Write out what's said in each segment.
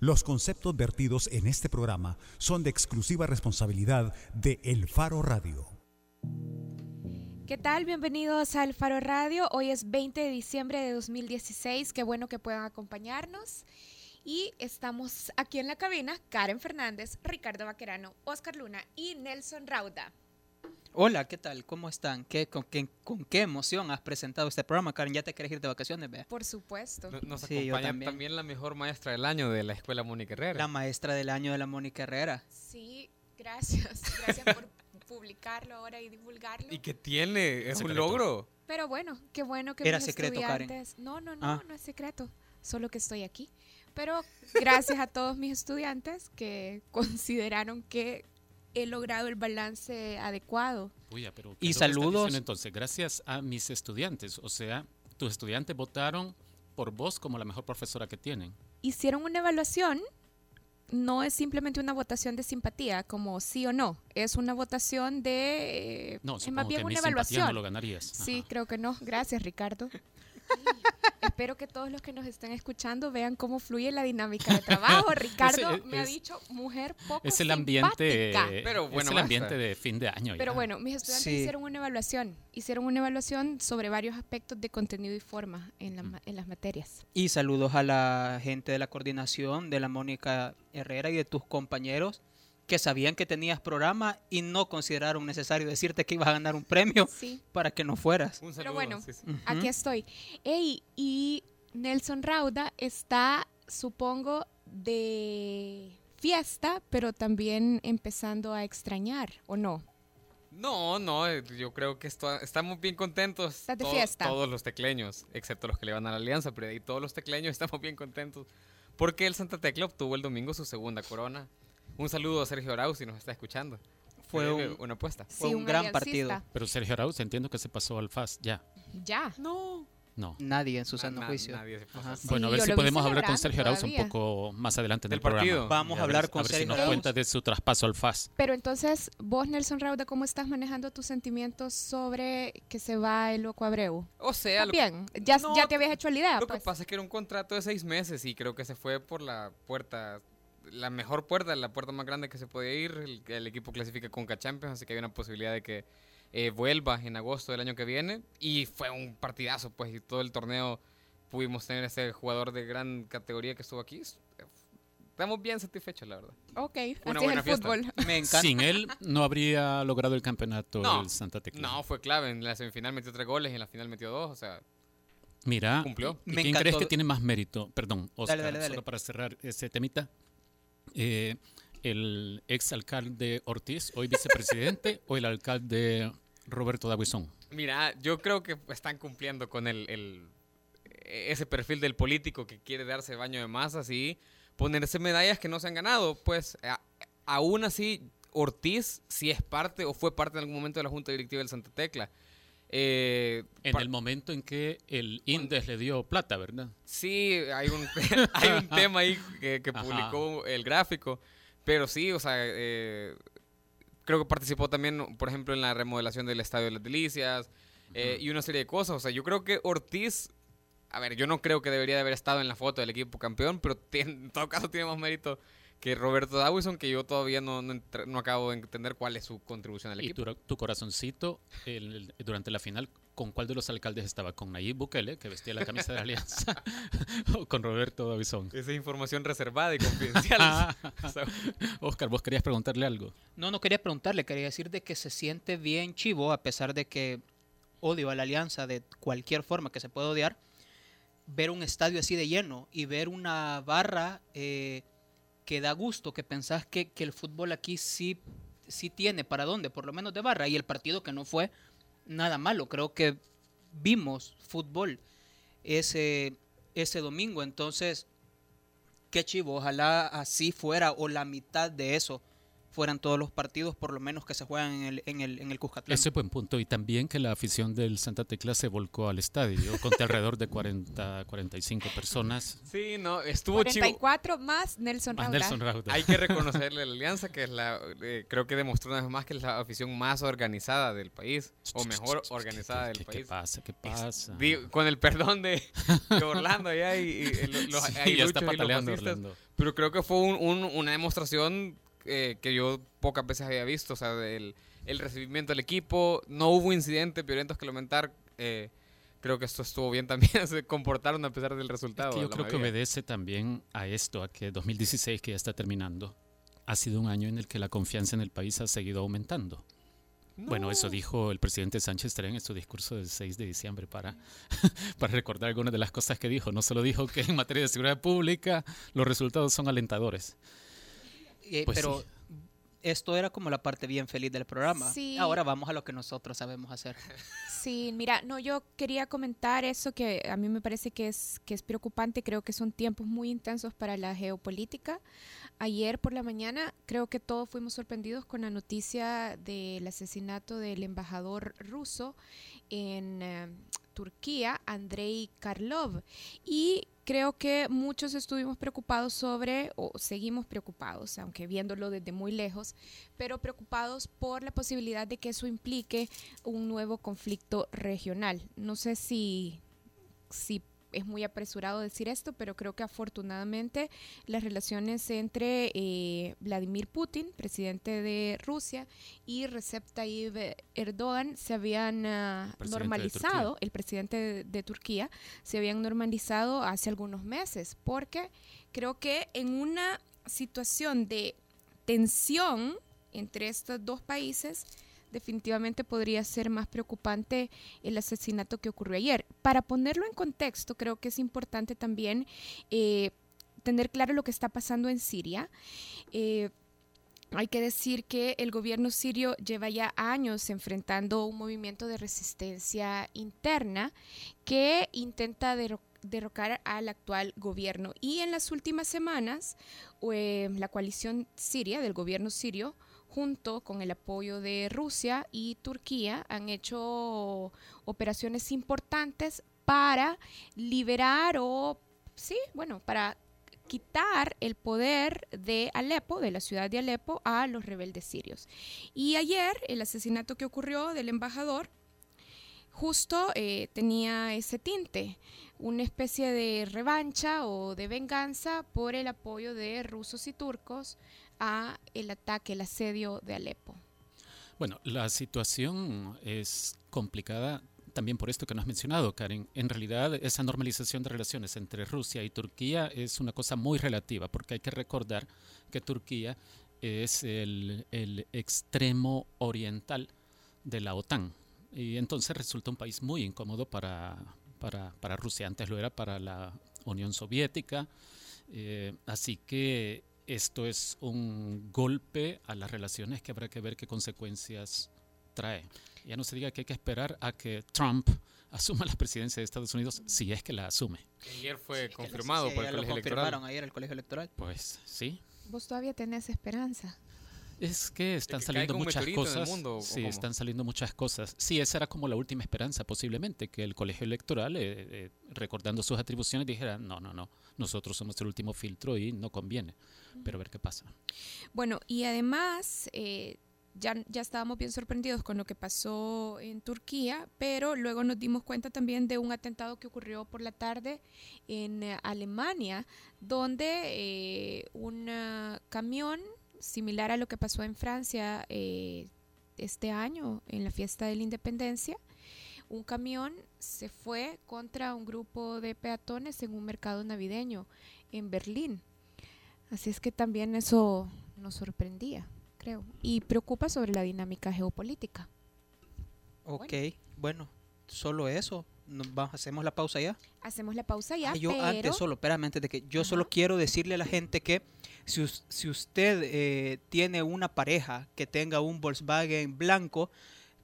Los conceptos vertidos en este programa son de exclusiva responsabilidad de El Faro Radio. ¿Qué tal? Bienvenidos al Faro Radio. Hoy es 20 de diciembre de 2016. Qué bueno que puedan acompañarnos. Y estamos aquí en la cabina, Karen Fernández, Ricardo Vaquerano, Oscar Luna y Nelson Rauda. Hola, ¿qué tal? ¿Cómo están? ¿Qué, con, qué, ¿Con qué emoción has presentado este programa, Karen? ¿Ya te querés ir de vacaciones, Bea? Por supuesto. Nos Sí, yo acompaña también. también. la mejor maestra del año de la Escuela Mónica Herrera. La maestra del año de la Mónica Herrera. Sí, gracias. Gracias por publicarlo ahora y divulgarlo. ¿Y qué tiene? Es un logro. Pero bueno, qué bueno que Era mis secreto, Karen. No, no, no, Ah. no es secreto. Solo que estoy aquí. Pero gracias a todos mis estudiantes que consideraron que he logrado el balance adecuado. Uy, pero Y ¿qué es lo que estás saludos. diciendo Entonces, gracias a mis estudiantes. O sea, tus estudiantes votaron por vos como la mejor profesora que tienen. Hicieron una evaluación. No es simplemente una votación de simpatía, como sí o no. Es una votación de... No, es más bien que mi una simpatía evaluación. no lo ganarías. Sí, Ajá. creo que no. Gracias, Ricardo. Espero que todos los que nos estén escuchando vean cómo fluye la dinámica de trabajo. Ricardo Ese me ha es- dicho mujer poco Es el ambiente, simpática. Pero es bueno, el basta. ambiente de fin de año. Pero ya. bueno, mis estudiantes Sí. hicieron una evaluación. Hicieron una evaluación sobre varios aspectos de contenido y forma en, la ma- en las materias. Y saludos a la gente de la coordinación de la Mónica Herrera y de tus compañeros que sabían que tenías programa y no consideraron necesario decirte que ibas a ganar un premio Sí. para que no fueras. Un Pero saludo. bueno, sí, sí. Ujú. Aquí estoy. Ey, y Nelson Rauda está, supongo, de fiesta, pero también empezando a extrañar, ¿o no? No, no, eh, yo creo que esto- estamos bien contentos. ¿Estás de to- fiesta? Todos los tecleños, excepto los que le van a la alianza, pero ahí todos los tecleños estamos bien contentos. Porque el Santa Tecla obtuvo el domingo su segunda corona. Un saludo a Sergio Arauz si nos está escuchando. Fue un- una apuesta. Fue un gran partido. Pero Sergio Arauz, entiendo que se pasó al FAS ya. Ya. No. No. Nadie en su Na- sano na- juicio. nadie se pasó. Ajá. Sí, bueno, a ver si podemos hablar con Sergio Arauz todavía. un poco más adelante en Del el programa. partido. Vamos a hablar ver- con a ver si nos Arauz. cuenta de su traspaso al FAS. Pero entonces, vos, Nelson Rauda, ¿cómo estás manejando tus sentimientos sobre que se va el Loco Abreu? O sea, Bien, ya, No, ya te habías hecho la idea. Lo pues. que pasa es que era un contrato de seis meses y creo que se fue por la puerta, la mejor puerta, la puerta más grande que se podía ir. El, el equipo clasifica con Champions, así que hay una posibilidad de que eh, vuelva en agosto del año que viene. Y fue un partidazo, pues, y todo el torneo pudimos tener ese jugador de gran categoría que estuvo aquí. Estamos bien satisfechos, la verdad. Ok, Una así es buena el fiesta. fútbol. Me encanta. Sin él no habría logrado el campeonato No, el Santa Tecla. No, fue clave. En la semifinal metió tres goles y en la final metió dos. O sea, Mira, Cumplió. ¿y Me quién encantó. crees que tiene más mérito? Perdón, Oscar, Dale, dale, dale. solo para cerrar ese temita. Eh, ¿El ex alcalde Ortiz, hoy vicepresidente, o el alcalde Roberto Davison? Mira, yo creo que están cumpliendo con el, el- ese perfil del político que quiere darse baño de masas y ponerse medallas que no se han ganado. Pues a- aún así, Ortiz sí es parte o fue parte en algún momento de la Junta Directiva del Santa Tecla. Eh, En el momento en que el Indes le dio plata, ¿verdad? Sí, hay un, hay un tema ahí que, que Ajá. publicó el gráfico, pero sí, o sea, eh, creo que participó también, por ejemplo, en la remodelación del Estadio de las Delicias eh, y una serie de cosas. O sea, yo creo que Ortiz, a ver, yo no creo que debería de haber estado en la foto del equipo campeón, pero tiene- en todo caso tiene más mérito que Roberto Dawson, que yo todavía no, no, no acabo de entender cuál es su contribución al Y equipo. tu, tu corazoncito, el- durante la final, ¿con cuál de los alcaldes estaba? ¿Con Nayib Bukele, que vestía la camisa de la Alianza? ¿O con Roberto Davison? Esa es información reservada y confidencial. Oscar, ¿vos querías preguntarle algo? No, no quería preguntarle, quería decir de que se siente bien chivo, a pesar de que odio a la alianza de cualquier forma que se pueda odiar, ver un estadio así de lleno y ver una barra eh, que da gusto, que pensás que, que el fútbol aquí sí, sí tiene para dónde, por lo menos de barra, y el partido que no fue nada malo, creo que vimos fútbol ese, ese domingo, entonces, qué chivo, ojalá así fuera o la mitad de eso fueran todos los partidos, por lo menos que se juegan en el, en el, en el Cuscatlán. Ese es buen punto. Y también que la afición del Santa Tecla se volcó al estadio. Conté alrededor de 40, 45 personas. Sí, no, estuvo chivo. 44 más Nelson Más Rauda. Nelson Rauda. Hay que reconocerle a la alianza que es la, eh, creo que demostró una vez más que es la afición más organizada del país, o mejor organizada ¿Qué- del qué- ¿Qué país. pasa? ¿Qué pasa? Digo, con el perdón de, de Orlando ya y, y lo- los Sí, ya aguiluchos está y los Orlando. Pero creo que fue un- un- una demostración eh, que yo pocas veces había visto. O sea, el, el recibimiento del equipo. No hubo incidentes violentos que lamentar. eh, creo que esto estuvo bien también. Se comportaron a pesar del resultado. Es que yo creo que mayoría. obedece también a esto, a que 2016, que ya está terminando, ha sido un año en el que la confianza en el país ha seguido aumentando. Bueno, eso No. dijo el presidente Sánchez Terén en su discurso del 6 de diciembre para, para recordar algunas de las cosas que dijo. No solo dijo que en materia de seguridad pública los resultados son alentadores. Eh, Pues pero sí. esto era como la parte bien feliz del programa. Sí. Ahora vamos a lo que nosotros sabemos hacer. Sí, mira, no, yo quería comentar eso que a mí me parece que es, que es preocupante. Creo que son tiempos muy intensos para la geopolítica. Ayer por la mañana creo que todos fuimos sorprendidos con la noticia del asesinato del embajador ruso en eh, Turquía, Andrei Karlov. Y creo que muchos estuvimos preocupados sobre, o seguimos preocupados, aunque viéndolo desde muy lejos, pero preocupados por la posibilidad de que eso implique un nuevo conflicto regional. No sé si, si es muy apresurado decir esto, pero creo que afortunadamente las relaciones entre eh, Vladimir Putin, presidente de Rusia, y Recep Tayyip Erdogan se habían ah, normalizado, Turquía. el presidente de, de Turquía, se habían normalizado hace algunos meses, porque creo que en una situación de tensión entre estos dos países, definitivamente podría ser más preocupante el asesinato que ocurrió ayer. Para ponerlo en contexto, creo que es importante también eh, tener claro lo que está pasando en Siria. Eh, hay que decir que el gobierno sirio lleva ya años enfrentando un movimiento de resistencia interna que intenta derro- derrocar al actual gobierno. Y en las últimas semanas, eh, la coalición siria del gobierno sirio junto con el apoyo de Rusia y Turquía, han hecho operaciones importantes para liberar o, sí, bueno, para quitar el poder de Alepo, de la ciudad de Alepo, a los rebeldes sirios. Y ayer el asesinato que ocurrió del embajador justo eh, tenía ese tinte, una especie de revancha o de venganza por el apoyo de rusos y turcos a el ataque, el asedio de Alepo. Bueno, la situación es complicada también por esto que nos has mencionado, Karen. En realidad, esa normalización de relaciones entre Rusia y Turquía es una cosa muy relativa, porque hay que recordar que Turquía es el, el extremo oriental de la OTAN. Y entonces resulta un país muy incómodo para, para, para Rusia. Antes lo era para la Unión Soviética. Eh, así que esto es un golpe a las relaciones que habrá que ver qué consecuencias trae. Ya no se diga que hay que esperar a que Trump asuma la presidencia de Estados Unidos si es que la asume. Ayer fue confirmado por el lo colegio confirmaron electoral. ayer el colegio electoral. Pues sí. Vos todavía tenés esperanza. Es que están que saliendo muchas meteorito en el cosas. mundo, ¿o sí, cómo? están saliendo muchas cosas. Sí, esa era como la última esperanza, posiblemente, que el colegio electoral, eh, eh, recordando sus atribuciones, dijera, no, no, no, nosotros somos el último filtro y no conviene. Pero a ver qué pasa. Bueno, y además, eh, ya, ya estábamos bien sorprendidos con lo que pasó en Turquía, pero luego nos dimos cuenta también de un atentado que ocurrió por la tarde en Alemania, donde eh, un ah, camión similar a lo que pasó en Francia eh, este año en la fiesta de la independencia, un camión se fue contra un grupo de peatones en un mercado navideño en Berlín. Así es que también eso nos sorprendía, creo, y preocupa sobre la dinámica geopolítica. Ok, bueno, solo eso. Nos hacemos la pausa ya. Hacemos la pausa ya, Ah, yo pero antes solo, espérame, antes de que yo solo quiero decirle a la gente que si, si usted eh, tiene una pareja que tenga un Volkswagen blanco,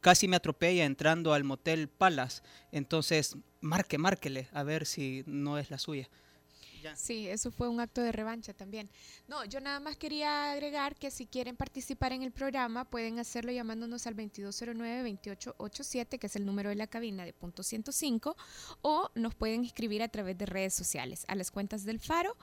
casi me atropella entrando al motel Palace. Entonces, marque, márquele, a ver si no es la suya. Sí, eso fue un acto de revancha también. No, yo nada más quería agregar que si quieren participar en el programa pueden hacerlo llamándonos al 2209-2887, que es el número de la cabina de punto 105, o nos pueden escribir a través de redes sociales, a las cuentas del Faro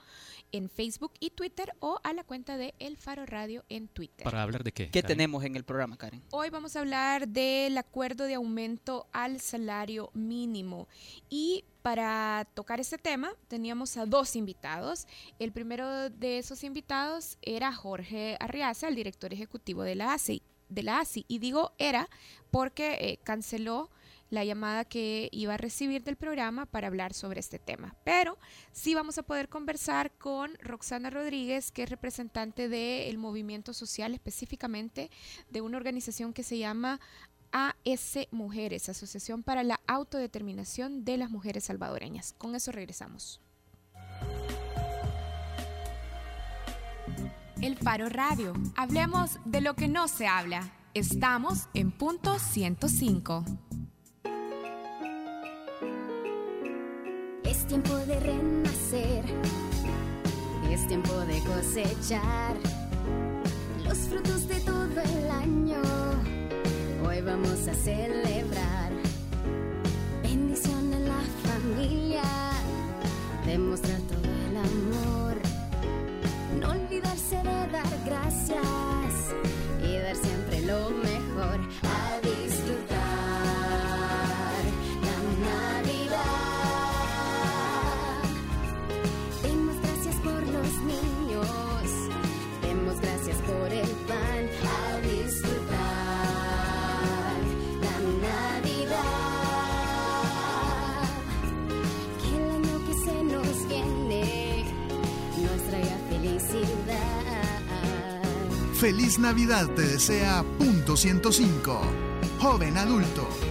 en Facebook y Twitter o a la cuenta de El Faro Radio en Twitter. ¿Para hablar de qué? ¿Qué tenemos en el programa, Karen? Hoy vamos a hablar del acuerdo de aumento al salario mínimo y para tocar este tema teníamos a dos invitados. El primero de esos invitados era Jorge Arriaza, el director ejecutivo de la ASI. De la ASI. Y digo era porque eh, canceló la llamada que iba a recibir del programa para hablar sobre este tema. Pero sí vamos a poder conversar con Roxana Rodríguez, que es representante del movimiento social, específicamente de una organización que se llama AS Mujeres, Asociación para la Autodeterminación de las Mujeres Salvadoreñas. Con eso regresamos. El Faro Radio. Hablemos de lo que no se habla. Estamos en punto 105. Es tiempo de renacer. Es tiempo de cosechar los frutos de todo el año. Hoy vamos a celebrar. Bendición en la familia, demostrar todo el amor, no olvidarse de dar gracias Feliz Navidad te desea Punto 105. Joven adulto.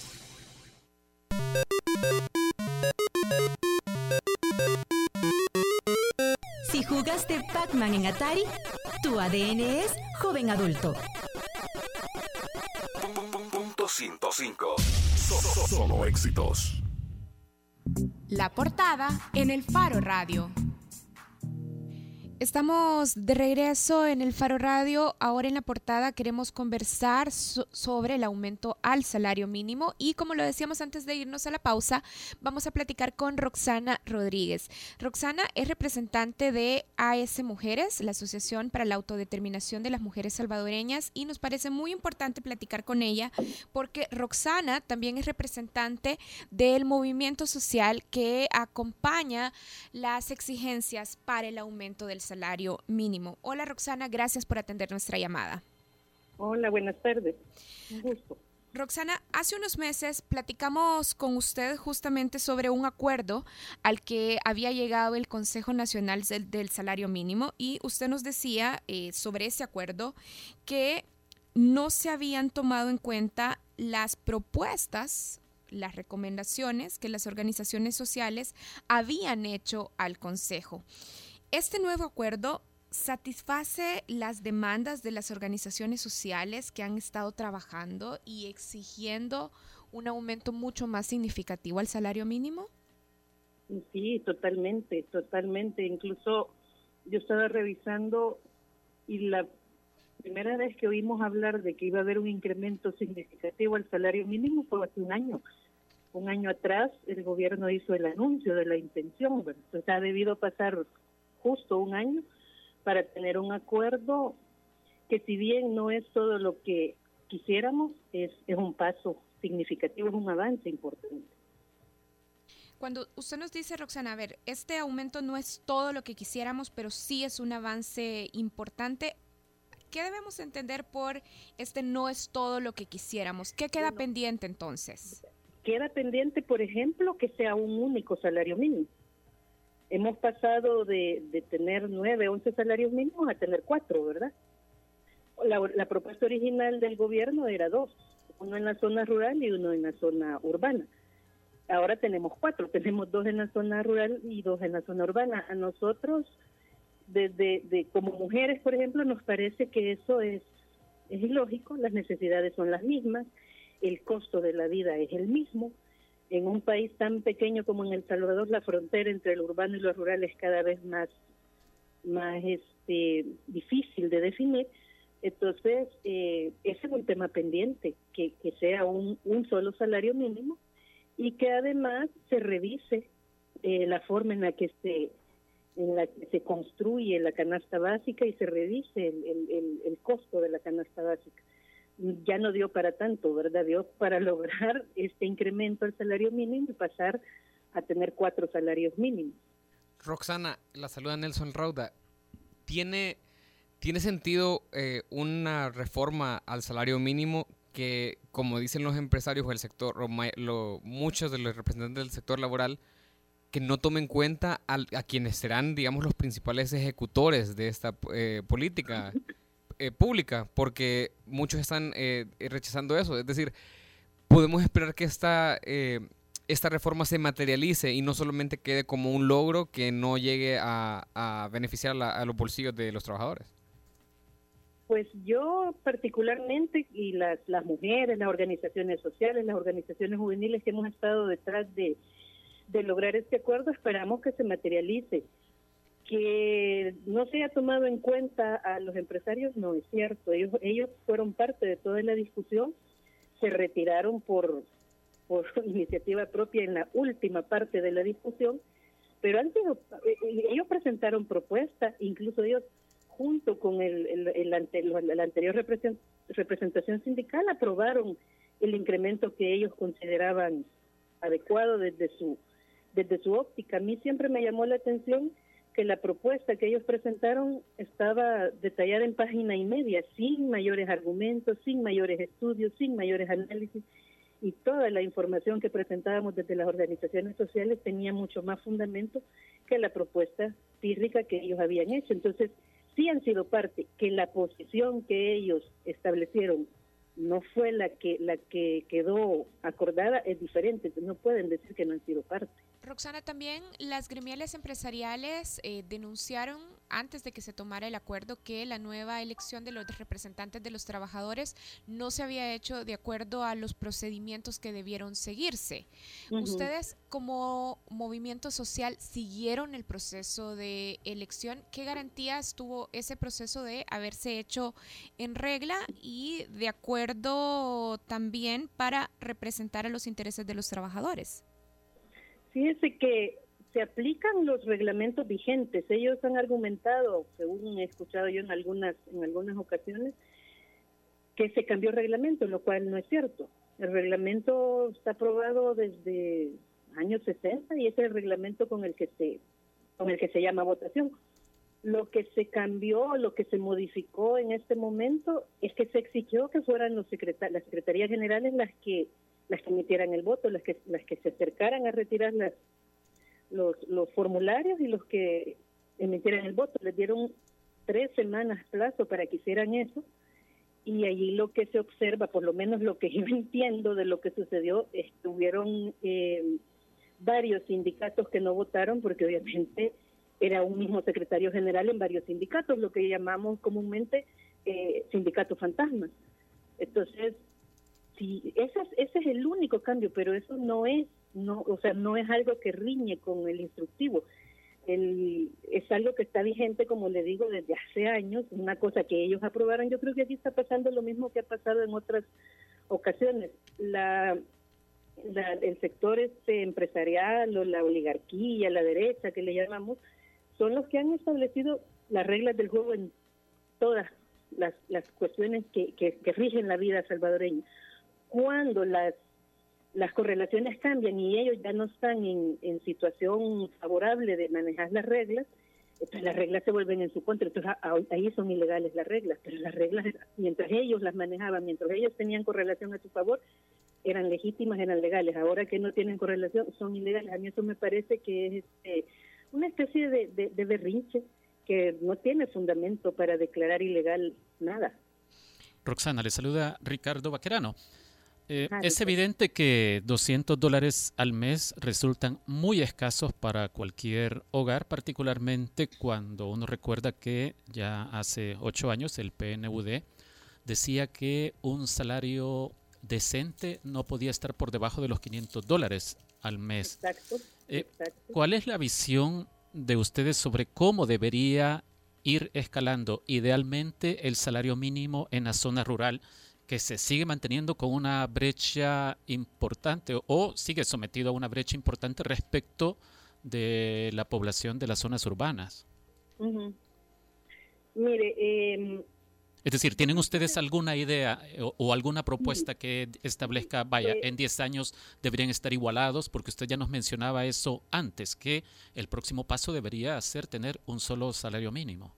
Pac-Man en Atari, tu ADN es joven adulto. Punto 105. Solo, solo éxitos. La portada en el Faro Radio. Estamos de regreso en el Faro Radio. Ahora en la portada queremos conversar so- sobre el aumento al salario mínimo y como lo decíamos antes de irnos a la pausa, vamos a platicar con Roxana Rodríguez. Roxana es representante de AS Mujeres, la Asociación para la Autodeterminación de las Mujeres Salvadoreñas y nos parece muy importante platicar con ella porque Roxana también es representante del movimiento social que acompaña las exigencias para el aumento del salario mínimo. Hola Roxana, gracias por atender nuestra llamada. Hola, buenas tardes. Un gusto. Roxana, hace unos meses platicamos con usted justamente sobre un acuerdo al que había llegado el Consejo Nacional del, del Salario Mínimo y usted nos decía eh, sobre ese acuerdo que no se habían tomado en cuenta las propuestas, las recomendaciones que las organizaciones sociales habían hecho al Consejo. Este nuevo acuerdo satisface las demandas de las organizaciones sociales que han estado trabajando y exigiendo un aumento mucho más significativo al salario mínimo? Sí, totalmente, totalmente. Incluso yo estaba revisando y la primera vez que oímos hablar de que iba a haber un incremento significativo al salario mínimo fue hace un año. Un año atrás el gobierno hizo el anuncio de la intención, entonces ha debido pasar justo un año para tener un acuerdo que si bien no es todo lo que quisiéramos, es, es un paso significativo, es un avance importante. Cuando usted nos dice, Roxana, a ver, este aumento no es todo lo que quisiéramos, pero sí es un avance importante. ¿Qué debemos entender por este no es todo lo que quisiéramos? ¿Qué queda pendiente entonces? Queda pendiente, por ejemplo, que sea un único salario mínimo. Hemos pasado de, de tener nueve, once salarios mínimos a tener cuatro, ¿verdad? La, propuesta original del gobierno era dos, uno en la zona rural y uno en la zona urbana. Ahora tenemos cuatro, tenemos dos en la zona rural y dos en la zona urbana. A nosotros, desde de, como mujeres, por ejemplo, nos parece que eso es, es ilógico, las necesidades son las mismas, el costo de la vida es el mismo, en un país tan pequeño como en El Salvador, la frontera entre el urbano y lo rural es cada vez más, este, difícil de definir. Entonces, eh, ese es un tema pendiente, que, sea un, un, solo salario mínimo y que además se revise eh, la forma en la que se en la que se construye la canasta básica y se revise el costo de la canasta básica ya no dio para tanto, ¿verdad? Dio para lograr este incremento al salario mínimo y pasar a tener cuatro salarios mínimos. Roxana, la saluda Nelson Rauda. ¿Tiene, tiene sentido eh, una reforma al salario mínimo que, como dicen los empresarios o el sector, o lo, muchos de los representantes del sector laboral, que no tomen en cuenta a, a, quienes serán, digamos, los principales ejecutores de esta eh, política? eh, pública, porque muchos están eh, rechazando eso. Es decir, podemos esperar que esta, eh, esta reforma se materialice y no solamente quede como un logro que no llegue a, beneficiar a los bolsillos de los trabajadores. Pues yo particularmente y las, las mujeres, las organizaciones sociales, las organizaciones juveniles que hemos estado detrás de, de lograr este acuerdo, esperamos que se materialice que no se haya tomado en cuenta a los empresarios no es cierto. Ellos, ellos fueron parte de toda la discusión, se retiraron por, por iniciativa propia en la última parte de la discusión, pero han sido, eh, ellos presentaron propuestas, incluso ellos junto con el, el, el, ante, la anterior representación sindical aprobaron el incremento que ellos consideraban adecuado desde su desde su óptica. A mí siempre me llamó la atención que la propuesta que ellos presentaron estaba detallada en página y media, sin mayores argumentos, sin mayores estudios, sin mayores análisis, y toda la información que presentábamos desde las organizaciones sociales tenía mucho más fundamento que la propuesta pírrica que ellos habían hecho. Entonces, sí han sido parte, que la posición que ellos establecieron no fue la que la que quedó acordada es diferente, no pueden decir que no han sido parte. Roxana, también las gremiales empresariales eh, denunciaron antes de que se tomara el acuerdo que la nueva elección de los representantes de los trabajadores no se había hecho de acuerdo a los procedimientos que debieron seguirse. Uh -huh. Ustedes como movimiento social siguieron el proceso de elección. ¿Qué garantías tuvo ese proceso de haberse hecho en regla y de acuerdo también para representar a los intereses de los trabajadores? Fíjese que se aplican los reglamentos vigentes. Ellos han argumentado, según he escuchado yo en algunas en algunas ocasiones, que se cambió el reglamento, lo cual no es cierto. El reglamento está aprobado desde años 60 y es el reglamento con el que se con el que se llama votación. Lo que se cambió, lo que se modificó en este momento es que se exigió que fueran los secretar las secretarías generales las que las que emitieran el voto, las que las que se acercaran a retirar las, los, los formularios y los que emitieran el voto. Les dieron tres semanas plazo para que hicieran eso y allí lo que se observa, por lo menos lo que yo entiendo de lo que sucedió, estuvieron eh, varios sindicatos que no votaron porque obviamente era un mismo secretario general en varios sindicatos, lo que llamamos comúnmente eh, sindicato fantasma. Entonces, ese es, ese es el único cambio, pero eso no es, no, o sea, no es algo que riñe con el instructivo. El, es algo que está vigente, como le digo, desde hace años, una cosa que ellos aprobaron. Yo creo que aquí está pasando lo mismo que ha pasado en otras ocasiones. La, la, el sector este empresarial o la oligarquía, la derecha que le llamamos, son los que han establecido las reglas del juego en todas las, las cuestiones que, que rigen la vida salvadoreña cuando las las correlaciones cambian y ellos ya no están en, en situación favorable de manejar las reglas, entonces las reglas se vuelven en su contra. Entonces ahí son ilegales las reglas, pero las reglas, mientras ellos las manejaban, mientras ellos tenían correlación a su favor, eran legítimas, eran legales. Ahora que no tienen correlación, son ilegales. A mí eso me parece que es este, una especie de, de berrinche que no tiene fundamento para declarar ilegal nada. Roxana, le saluda Ricardo Vaquerano. Eh, es evidente que 200 dólares al mes resultan muy escasos para cualquier hogar, particularmente cuando uno recuerda que ya hace ocho años el PNUD decía que un salario decente no podía estar por debajo de los 500 dólares al mes. Eh, ¿Cuál es la visión de ustedes sobre cómo debería ir escalando idealmente el salario mínimo en la zona rural? Que se sigue manteniendo con una brecha importante o sigue sometido a una brecha importante respecto de la población de las zonas urbanas. Mire, em, es decir, ¿tienen ustedes alguna idea eh, o, alguna propuesta que establezca, vaya, en 10 años deberían estar igualados? Porque usted ya nos mencionaba eso antes, que el próximo paso debería ser tener un solo salario mínimo.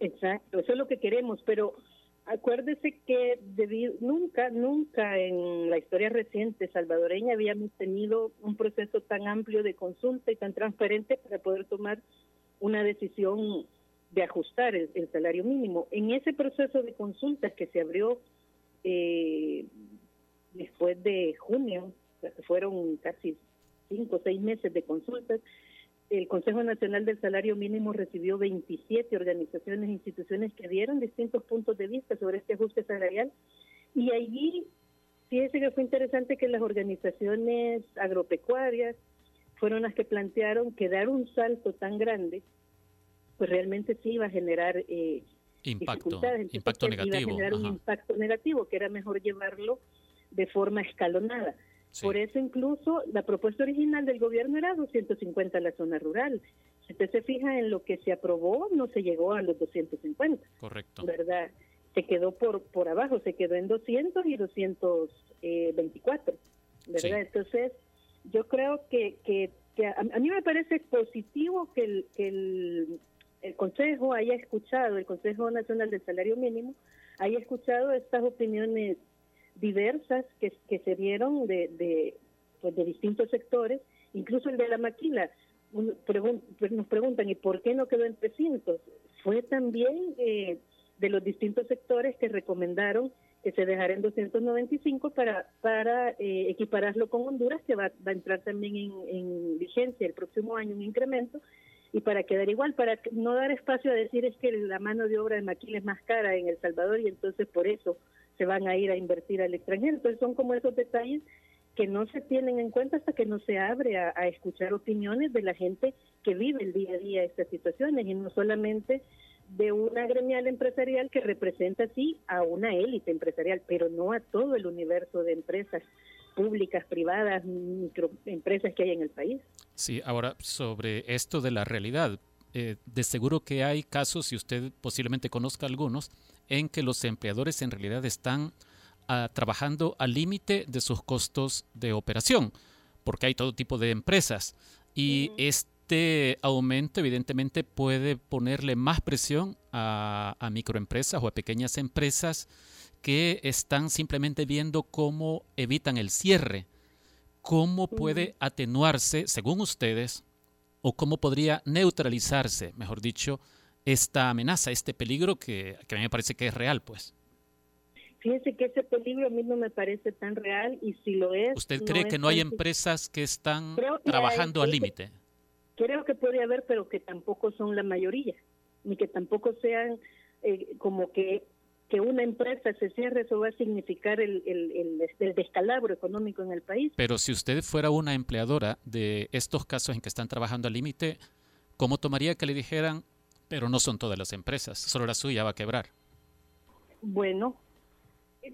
Exacto, eso es lo que queremos, pero Acuérdese que nunca, nunca en la historia reciente salvadoreña habíamos tenido un proceso tan amplio de consulta y tan transparente para poder tomar una decisión de ajustar el, salario mínimo. En ese proceso de consultas que se abrió eh, después de junio, fueron casi cinco o seis meses de consultas, el Consejo Nacional del Salario Mínimo recibió 27 organizaciones e instituciones que dieron distintos puntos de vista sobre este ajuste salarial y allí fíjese que fue interesante que las organizaciones agropecuarias fueron las que plantearon que dar un salto tan grande pues realmente sí iba a generar eh, impacto, impacto negativo. Iba a generar un impacto negativo, que era mejor llevarlo de forma escalonada. Por eso incluso la propuesta original del gobierno era 250 a la zona rural. Si usted se fija en lo que se aprobó, no se llegó a los 250. Correcto. ¿Verdad? Se quedó por por abajo, se quedó en 200 y 224. ¿Verdad? Entonces, yo creo que, que, a, mí me parece positivo que el, que el, el Consejo haya escuchado, el Consejo Nacional del Salario Mínimo, haya escuchado estas opiniones diversas que, que se dieron de, de, pues de distintos sectores, incluso el de la maquila. Pues nos preguntan, ¿y por qué no quedó en 300? Fue también eh, de los distintos sectores que recomendaron que se dejara en 295 para, para eh, equipararlo con Honduras, que va, a entrar también en, en, vigencia el próximo año un incremento, y para quedar igual, para no dar espacio a decir es que la mano de obra de maquila es más cara en El Salvador y entonces por eso se van a ir a invertir al extranjero. Entonces son como esos detalles que no se tienen en cuenta hasta que no se abre a, escuchar opiniones de la gente que vive el día a día estas situaciones y no solamente de una gremial empresarial que representa sí a una élite empresarial, pero no a todo el universo de empresas públicas, privadas, microempresas que hay en el país. Sí, ahora sobre esto de la realidad, eh, de seguro que hay casos, y usted posiblemente conozca algunos, en que los empleadores en realidad están ah, trabajando al límite de sus costos de operación, porque hay todo tipo de empresas. Y este aumento evidentemente puede ponerle más presión a, microempresas o a pequeñas empresas que están simplemente viendo cómo evitan el cierre. ¿Cómo puede atenuarse, según ustedes, o cómo podría neutralizarse, mejor dicho, esta amenaza, este peligro que, a mí me parece que es real, pues. Fíjese que ese peligro a mí no me parece tan real y si lo es... ¿Usted cree que no hay empresas que están trabajando al límite? Creo que puede haber, pero que tampoco son la mayoría, ni que tampoco sean eh, como que que una empresa se cierre, eso va a significar el, el, el, descalabro económico en el país. Pero si usted fuera una empleadora de estos casos en que están trabajando al límite, ¿cómo tomaría que le dijeran, pero no son todas las empresas, solo la suya va a quebrar. Bueno,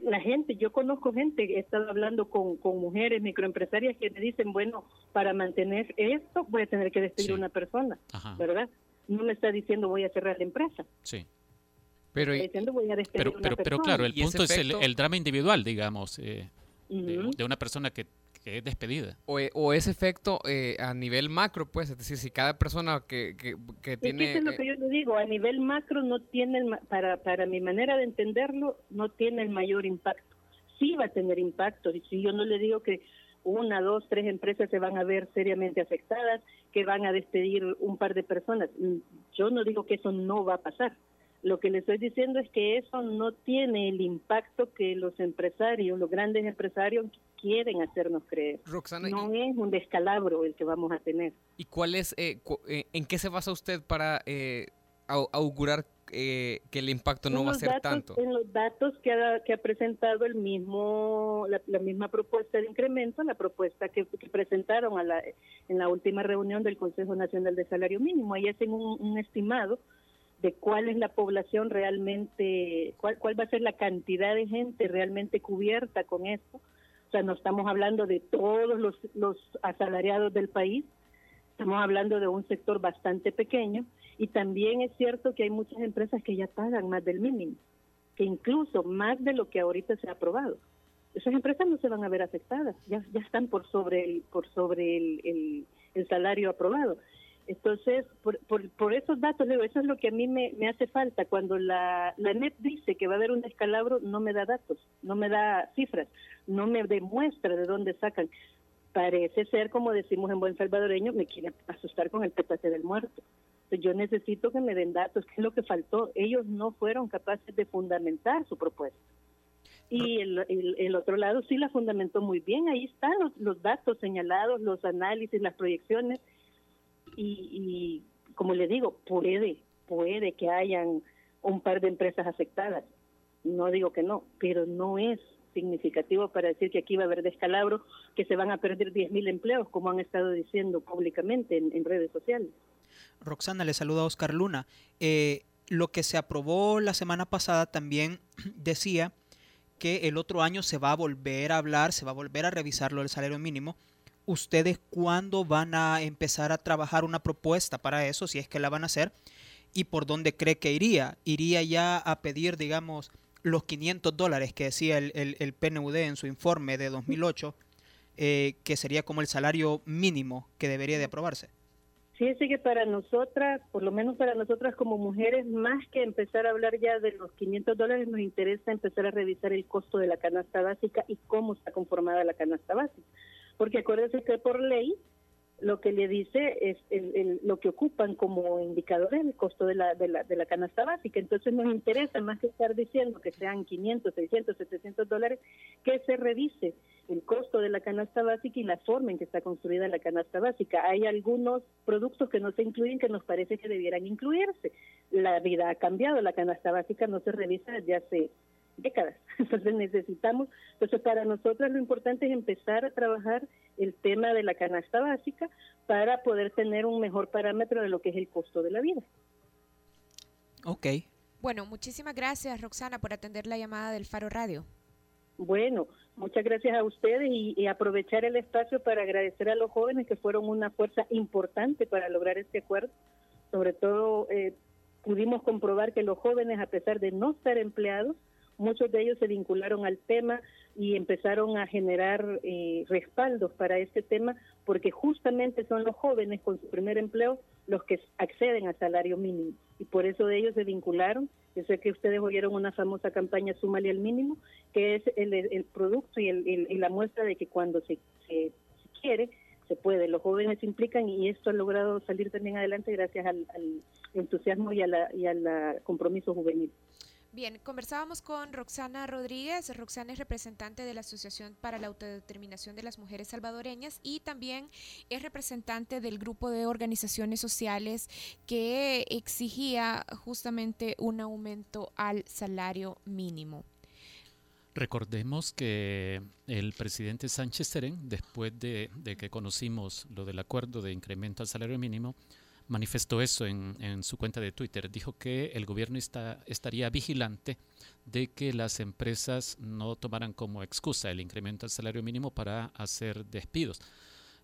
la gente, yo conozco gente, he estado hablando con, con mujeres microempresarias que me dicen, bueno, para mantener esto voy a tener que despedir a una persona, ¿verdad? No me está diciendo voy a cerrar la empresa. Sí. Pero, diciendo, voy a pero, pero, pero, claro, el punto es el, el, drama individual, digamos. Eh. de una persona que, que es despedida. O, e- o ese efecto eh, a nivel macro, pues, es decir, si cada persona que, que, que Es que tiene... eso es lo eh, que yo le digo, a nivel macro no tiene, el ma- para, para mi manera de entenderlo, no tiene el mayor impacto. Sí va a tener impacto, y si yo no le digo que una, dos, tres empresas se van a ver seriamente afectadas, que van a despedir un par de personas, Mm, yo no digo que eso no va a pasar. Lo que le estoy diciendo es que eso no tiene el impacto que los empresarios, los grandes empresarios quieren hacernos creer. Roxana, y- No es un descalabro el que vamos a tener. ¿Y cuál es, eh, cu- eh, en qué se basa usted para eh, au- augurar eh, que el impacto no En va a ser datos- tanto? En los datos que ha, que ha presentado el mismo, la, la misma propuesta de incremento, la propuesta que, que presentaron a la, en la última reunión del Consejo Nacional de Salario Mínimo. Ahí hacen un, un estimado de cuál es la población realmente, cuál, cuál va a ser la cantidad de gente realmente cubierta con esto. O sea, no estamos hablando de todos los, los asalariados del país, estamos hablando de un sector bastante pequeño y también es cierto que hay muchas empresas que ya pagan más del mínimo, que incluso más de lo que ahorita se ha aprobado. Esas empresas no se van a ver afectadas, ya, ya están por sobre el, por sobre el, el, el salario aprobado. Entonces, por, por, por esos datos, Leo, eso es lo que a mí me, me hace falta. Cuando la, la NEP dice que va a haber un descalabro, no me da datos, no me da cifras, no me demuestra de dónde sacan. Parece ser, como decimos en buen salvadoreño, me quieren asustar con el petate del muerto. Entonces, yo necesito que me den datos, ¿qué es lo que faltó? Ellos no fueron capaces de fundamentar su propuesta. Y el, el, el otro lado sí la fundamentó muy bien, ahí están los, los datos señalados, los análisis, las proyecciones, y, y como le digo, puede, puede que hayan un par de empresas afectadas, no digo que no, pero no es significativo para decir que aquí va a haber descalabro, que se van a perder 10.000 empleos, como han estado diciendo públicamente en, redes sociales. Roxana, le saluda Oscar Luna. Eh, lo que se aprobó la semana pasada también decía que el otro año se va a volver a hablar, se va a volver a revisar lo del salario mínimo. ¿Ustedes cuándo van a empezar a trabajar una propuesta para eso, si es que la van a hacer? ¿Y por dónde cree que iría? ¿Iría ya a pedir, digamos, los 500 dólares que decía el, el, PNUD en su informe de 2008, eh, que sería como el salario mínimo que debería de aprobarse? Fíjese que para nosotras, por lo menos para nosotras como mujeres, más que empezar a hablar ya de los 500 dólares, nos interesa empezar a revisar el costo de la canasta básica y cómo está conformada la canasta básica. Porque acuérdense que por ley lo que le dice es el, el, lo que ocupan como indicadores el costo de la, de, la, de la canasta básica. Entonces nos interesa más que estar diciendo que sean 500, 600, 700 dólares, que se revise el costo de la canasta básica y la forma en que está construida la canasta básica. Hay algunos productos que no se incluyen que nos parece que debieran incluirse. La vida ha cambiado, la canasta básica no se revisa desde hace décadas. Entonces necesitamos, entonces para nosotros lo importante es empezar a trabajar el tema de la canasta básica para poder tener un mejor parámetro de lo que es el costo de la vida. Ok. Bueno, muchísimas gracias Roxana por atender la llamada del Faro Radio. Bueno, muchas gracias a ustedes y, y, aprovechar el espacio para agradecer a los jóvenes que fueron una fuerza importante para lograr este acuerdo. Sobre todo eh, pudimos comprobar que los jóvenes, a pesar de no estar empleados, muchos de ellos se vincularon al tema y empezaron a generar eh, respaldos para este tema porque justamente son los jóvenes con su primer empleo los que acceden al salario mínimo y por eso de ellos se vincularon. Yo sé que ustedes oyeron una famosa campaña Súmale al mínimo, que es el, el producto y, el, y, la muestra de que cuando se, se, quiere, se puede. Los jóvenes se implican y esto ha logrado salir también adelante gracias al, al entusiasmo y al compromiso juvenil. Bien, conversábamos con Roxana Rodríguez. Roxana es representante de la Asociación para la Autodeterminación de las Mujeres Salvadoreñas y también es representante del grupo de organizaciones sociales que exigía justamente un aumento al salario mínimo. Recordemos que el presidente Sánchez Serén, después de, de, que conocimos lo del acuerdo de incremento al salario mínimo, manifestó eso en, su cuenta de Twitter. Dijo que el gobierno estaría vigilante de que las empresas no tomaran como excusa el incremento al salario mínimo para hacer despidos.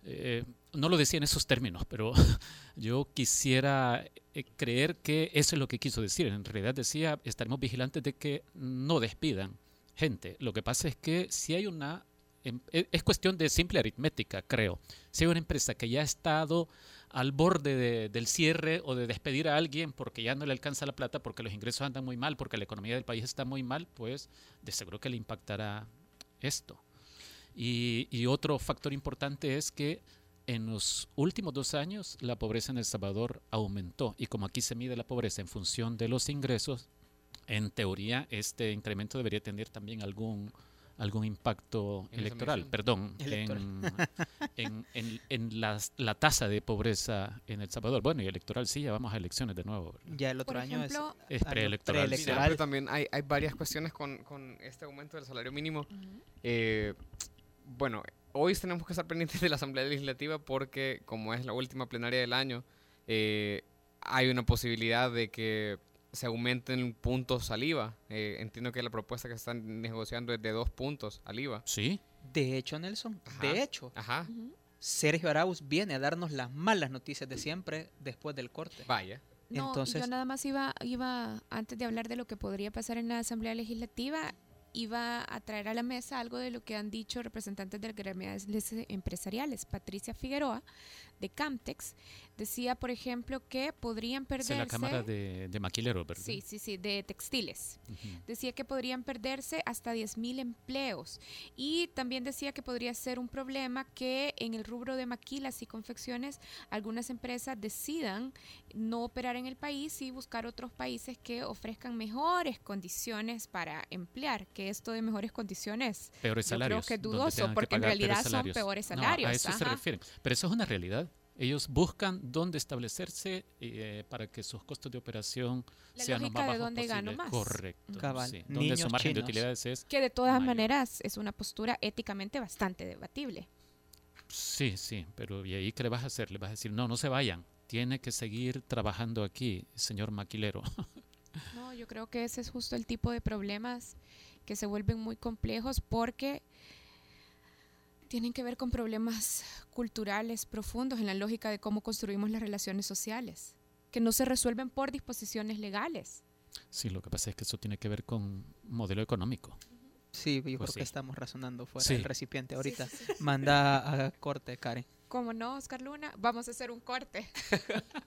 Eh, no lo decía en esos términos, pero yo quisiera eh, creer que eso es lo que quiso decir. En realidad decía, estaremos vigilantes de que no despidan gente. Lo que pasa es que si hay una em- e- es cuestión de simple aritmética, creo. Si hay una empresa que ya ha estado al borde de- del cierre o de despedir a alguien porque ya no le alcanza la plata, porque los ingresos andan muy mal, porque la economía del país está muy mal, pues de seguro que le impactará esto. Y, y otro factor importante es que en los últimos dos años la pobreza en El Salvador aumentó y como aquí se mide la pobreza en función de los ingresos, en teoría este incremento debería tener también algún algún impacto En electoral, perdón, Electoral. en, en, en- en las- la tasa de pobreza en El Salvador. Bueno, y electoral sí, ya vamos a elecciones de nuevo. ¿verdad? Ya el otro Por año ejemplo, Es año preelectoral. sí. preelectoral. Pero también hay, hay varias cuestiones con, con este aumento del salario mínimo. Eh, bueno, hoy tenemos que estar pendientes de la Asamblea Legislativa porque como es la última plenaria del año, eh, hay una posibilidad de que se aumenten puntos al IVA. Eh, entiendo que la propuesta que están negociando es de dos puntos al IVA. Sí, De hecho, Nelson, Ajá. de hecho, Ajá. Sergio Arauz viene a darnos las malas noticias de siempre después del corte. vaya. No, Entonces- yo nada más iba, iba, antes de hablar de lo que podría pasar en la Asamblea Legislativa, iba a traer a la mesa algo de lo que han dicho representantes de gremiales empresariales. Patricia Figueroa, de Camtex, decía, por ejemplo, que podrían es perderse... la Cámara de, de Maquileros, ¿verdad? Sí, sí, sí, de textiles. Decía que podrían perderse hasta 10.000 empleos. Y también decía que podría ser un problema que en el rubro de maquilas y confecciones algunas empresas decidan no operar en el país y buscar otros países que ofrezcan mejores condiciones para emplear. Que esto de mejores condiciones Peores yo creo salarios. que es dudoso, porque en realidad son salarios. peores No, salarios, a eso se refieren. Pero eso es una realidad. Ellos buscan dónde establecerse eh, para que sus costos de operación La sean los más de bajos dónde gano posible. más. Correcto. Cabal. sí. Donde Niños su margen de utilidades es que de todas mayor. maneras es una postura éticamente bastante debatible. Sí, sí, pero ¿y ahí qué le vas a hacer? Le vas a decir, no, no se vayan, tiene que seguir trabajando aquí, señor maquilero. No, yo creo que ese es justo el tipo de problemas que se vuelven muy complejos porque tienen que ver con problemas culturales profundos en la lógica de cómo construimos las relaciones sociales, que no se resuelven por disposiciones legales. sí, lo que pasa es que eso tiene que ver con modelo económico. Sí, yo Pues creo sí. que estamos razonando fuera Sí. del recipiente ahorita. Manda a corte, Karen. ¿Cómo no, Oscar Luna? Vamos a hacer un corte.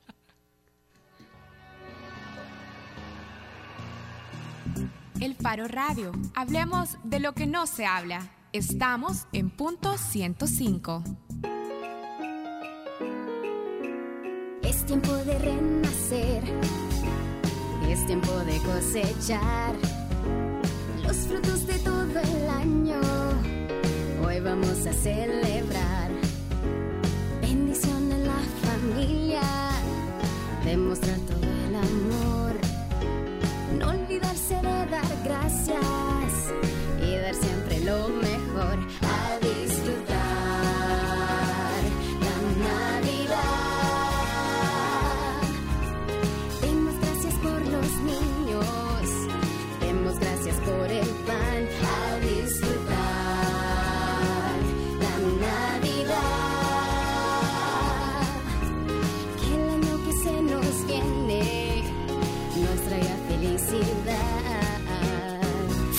El Faro Radio. Hablemos de lo que no se habla. Estamos en punto 105. Es tiempo de renacer, es tiempo de cosechar los frutos de todo el año. Hoy vamos a celebrar bendición en la familia, demostrar todo el amor, no olvidarse de dar gracias y dar siempre lo mejor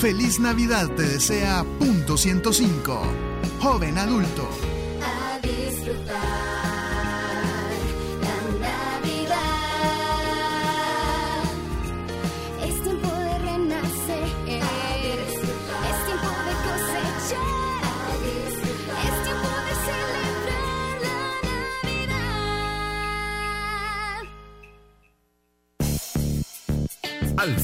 Feliz Navidad te desea punto 105. Joven adulto.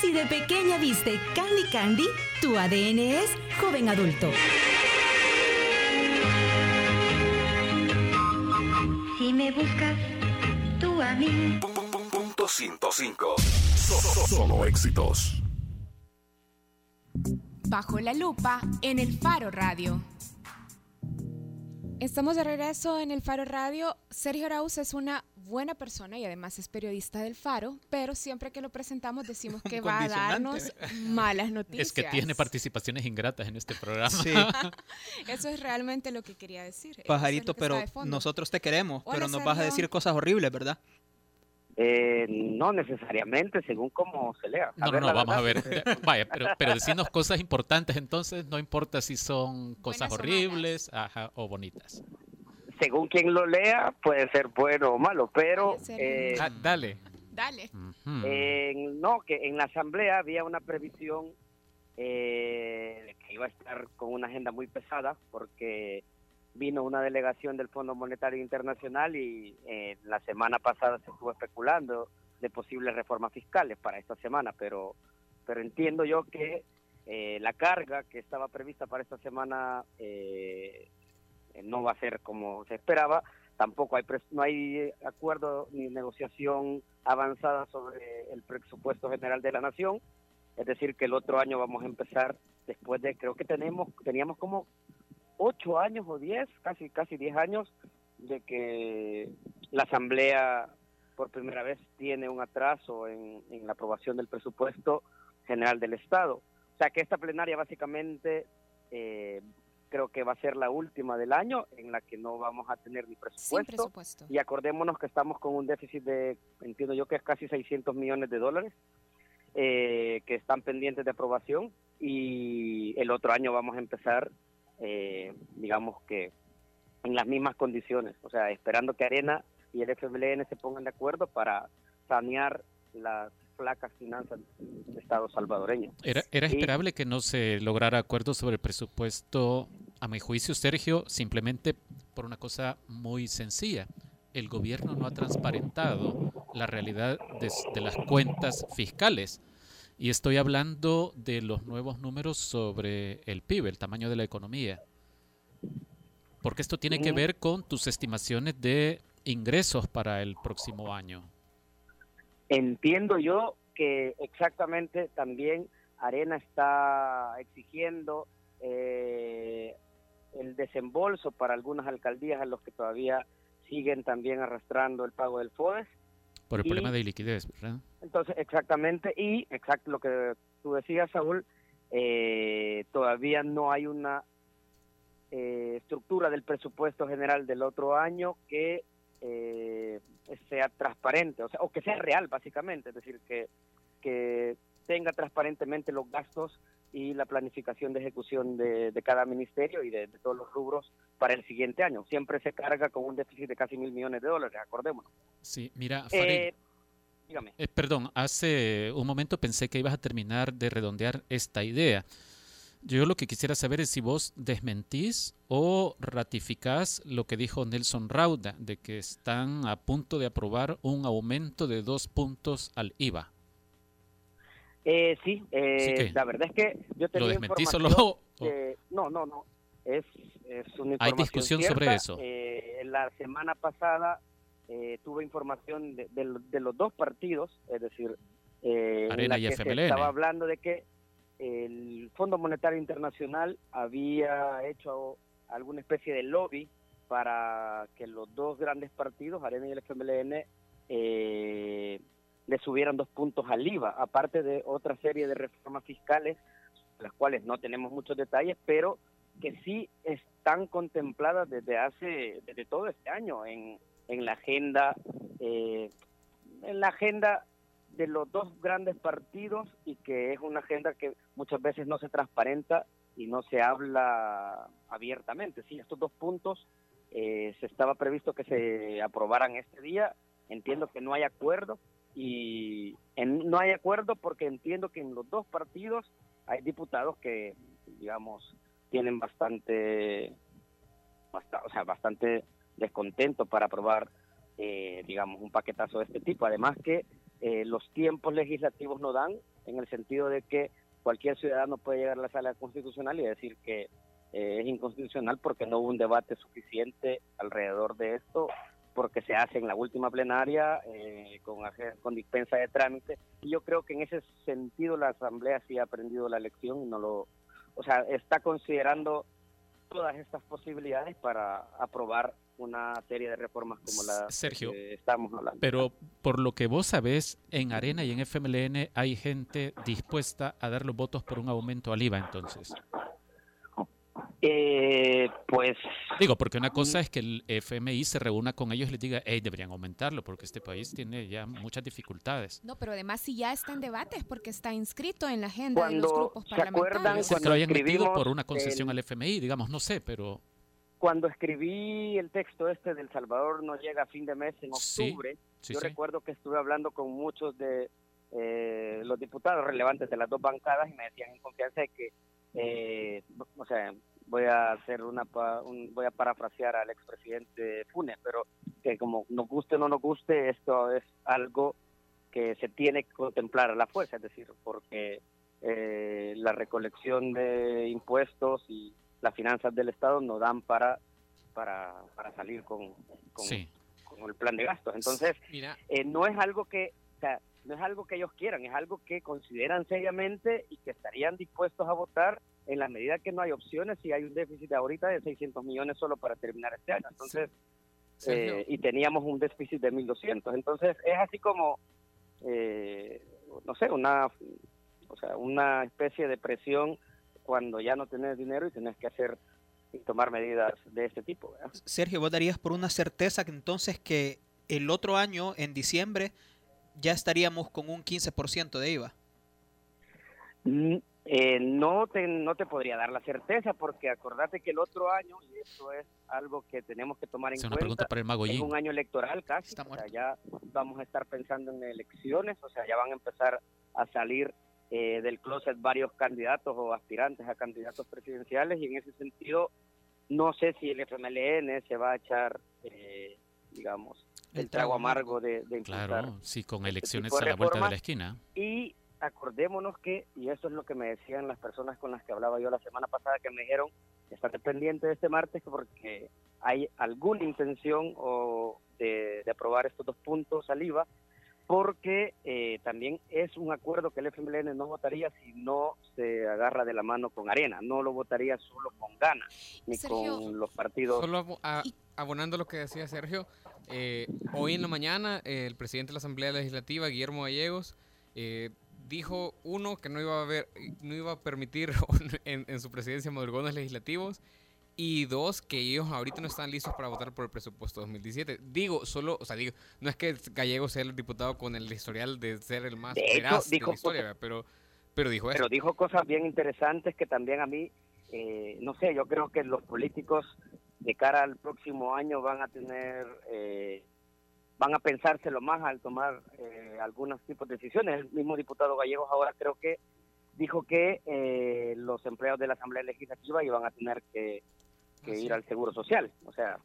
Si de pequeña viste Candy Candy, tu ADN es joven adulto. Si me buscas tú a mí. Punto 105. Solo éxitos. Bajo la lupa en el Faro Radio. Estamos de regreso en el Faro Radio. Sergio Arauz es una buena persona y además es periodista del Faro, pero siempre que lo presentamos decimos que va a darnos malas noticias. Es que tiene participaciones ingratas en este programa. Sí. Eso es realmente lo que quería decir. Es Pajarito, que pero nosotros te queremos, Hola, pero nos vas a decir cosas horribles, ¿verdad? Eh, no necesariamente, según cómo se lea. No, no, ver, no, vamos a ver. Vaya, pero, pero decirnos cosas importantes entonces, no importa si son cosas Buenas horribles ajá, o bonitas. Según quien lo lea, puede ser bueno o malo, pero eh, Ah, dale. Dale. En- no, que en la asamblea había una previsión eh, de que iba a estar con una agenda muy pesada porque vino una delegación del Fondo Monetario Internacional y eh, la semana pasada se estuvo especulando de posibles reformas fiscales para esta semana, pero pero entiendo yo que eh, la carga que estaba prevista para esta semana eh, eh, no va a ser como se esperaba. Tampoco hay no hay acuerdo ni negociación avanzada sobre el presupuesto general de la nación. Es decir, que el otro año vamos a empezar después de, creo que tenemos teníamos como ocho años o diez, casi casi diez años de que la asamblea por primera vez tiene un atraso en, en la aprobación del presupuesto general del Estado. O sea que esta plenaria básicamente eh, creo que va a ser la última del año en la que no vamos a tener ni presupuesto. Y acordémonos que estamos con un déficit de, entiendo yo que es casi 600 millones de dólares, eh, que están pendientes de aprobación. Y el otro año vamos a empezar, eh, digamos que en las mismas condiciones, o sea, esperando que Arena y el FMLN se pongan de acuerdo para sanear las flacas finanzas del Estado salvadoreño. Era, era esperable que no se lograra acuerdo sobre el presupuesto, a mi juicio, Sergio, simplemente por una cosa muy sencilla. El gobierno no ha transparentado la realidad de, de las cuentas fiscales. Y estoy hablando de los nuevos números sobre el PIB, el tamaño de la economía. Porque esto tiene que ver con tus estimaciones de ingresos para el próximo año. Entiendo yo que exactamente también Arena está exigiendo eh, el desembolso para algunas alcaldías a los que todavía siguen también arrastrando el pago del FODES. Por el Y- problema de liquidez, ¿verdad? Entonces, exactamente, y exacto lo que tú decías, Saúl, eh, todavía no hay una eh, estructura del presupuesto general del otro año que eh, sea transparente, o sea, o que sea real, básicamente, es decir, que, que tenga transparentemente los gastos y la planificación de ejecución de, de cada ministerio y de, de todos los rubros para el siguiente año. Siempre se carga con un déficit de casi mil millones de dólares, acordémonos. Sí, mira, Farid, Eh, dígame. Eh, perdón, hace un momento pensé que ibas a terminar de redondear esta idea. Yo lo que quisiera saber es si vos desmentís o ratificás lo que dijo Nelson Rauda, de que están a punto de aprobar un aumento de dos puntos al IVA. Eh, sí, eh, la verdad es que yo tenía ¿Lo desmentís o lo- no, no, no, es, es una Hay discusión sobre eso. Eh, la semana pasada eh, tuve información de, de lo- de los dos partidos, es decir, eh, en la y que se FMLN. estaba hablando de que el Fondo Monetario Internacional había hecho alguna especie de lobby para que los dos grandes partidos, Arena y el FMLN, eh, le subieran dos puntos al IVA, aparte de otra serie de reformas fiscales, las cuales no tenemos muchos detalles, pero que sí están contempladas desde hace, desde todo este año en, en la agenda, eh, en la agenda de los dos grandes partidos y que es una agenda que muchas veces no se transparenta y no se habla abiertamente. Sí, estos dos puntos eh, se estaba previsto que se aprobaran este día. Entiendo que no hay acuerdo y en- no hay acuerdo porque entiendo que en los dos partidos hay diputados que, digamos, tienen bastante, basta- o sea, bastante descontento para aprobar, eh, digamos, un paquetazo de este tipo. Además que eh, los tiempos legislativos no dan, en el sentido de que cualquier ciudadano puede llegar a la sala constitucional y decir que eh, es inconstitucional porque no hubo un debate suficiente alrededor de esto, porque se hace en la última plenaria eh, con, con dispensa de trámite. Y yo creo que en ese sentido la Asamblea sí ha aprendido la lección y no lo, o sea, está considerando todas estas posibilidades para aprobar una serie de reformas como la Sergio, que estamos hablando. Pero por lo que vos sabés, en Arena y en FMLN hay gente dispuesta a dar los votos por un aumento al IVA entonces. Eh, pues Digo, porque una cosa es que el FMI se reúna con ellos y les diga, hey, deberían aumentarlo, porque este país tiene ya muchas dificultades. No, pero además si ya está en debate es porque está inscrito en la agenda de los Cuando grupos se acuerdan parlamentarios. Ser que lo hayan metido por una concesión el- al FMI, digamos, no sé, pero cuando escribí el texto este del Salvador no llega a fin de mes en octubre, sí, yo sí. recuerdo que estuve hablando con muchos de eh, los diputados relevantes de las dos bancadas y me decían en confianza de que, eh, o sea, voy a hacer una, un- voy a parafrasear al expresidente Funes, pero que como nos guste o no nos guste, esto es algo que se tiene que contemplar a la fuerza, es decir, porque eh, la recolección de impuestos y las finanzas del Estado no dan para para, para salir con, con, sí. con el plan de gastos. Entonces, Mira, eh, no es algo que o sea, no es algo que ellos quieran, es algo que consideran seriamente y que estarían dispuestos a votar en la medida que no hay opciones y hay un déficit ahorita de 600 millones solo para terminar este año. Entonces, eh, y teníamos un déficit de 1.200. Entonces, es así como, eh, no sé, una, o sea, una especie de presión cuando ya no tenés dinero y tenés que hacer y tomar medidas de este tipo. ¿verdad? Sergio, vos darías por una certeza que entonces que el otro año, en diciembre, ya estaríamos con un 15% de IVA. Mm, eh, no te no te podría dar la certeza porque acordate que el otro año y eso es algo que tenemos que tomar en Es una cuenta pregunta para el mago es un año electoral casi Está o sea, ya vamos a estar pensando en elecciones o sea ya van a empezar a salir eh, del closet varios candidatos o aspirantes a candidatos presidenciales y en ese sentido no sé si el FMLN se va a echar eh, digamos el, trago amargo de, de impulsar Claro, sí, con este elecciones a la vuelta de la esquina. y acordémonos que, y eso es lo que me decían las personas con las que hablaba yo la semana pasada, que me dijeron, estate pendiente de este martes porque hay alguna intención o de, de aprobar estos dos puntos al IVA, porque eh, también es un acuerdo que el FMLN no votaría si no se agarra de la mano con Arena, no lo votaría solo con Gana, ni Sergio, con los partidos. Solo abo- a- abonando lo que decía Sergio, eh, hoy en la mañana eh, el presidente de la Asamblea Legislativa, Guillermo Gallegos, eh, dijo, uno, que no iba a haber, no iba a permitir en, en su presidencia madrugones legislativos, y dos, que ellos ahorita no están listos para votar por el presupuesto 2017. Digo, solo, o sea, digo, no es que Gallegos sea el diputado con el historial de ser el más De hecho, veraz de la historia, pero, pero dijo eso. pero dijo cosas bien interesantes que también a mí, eh, no sé, yo creo que los políticos de cara al próximo año van a tener, eh, van a pensárselo más al tomar eh, algunos tipos de decisiones. El mismo diputado Gallegos ahora creo que dijo que eh, los empleados de la Asamblea Legislativa iban a tener que, que Así ir al Seguro Social. O sea,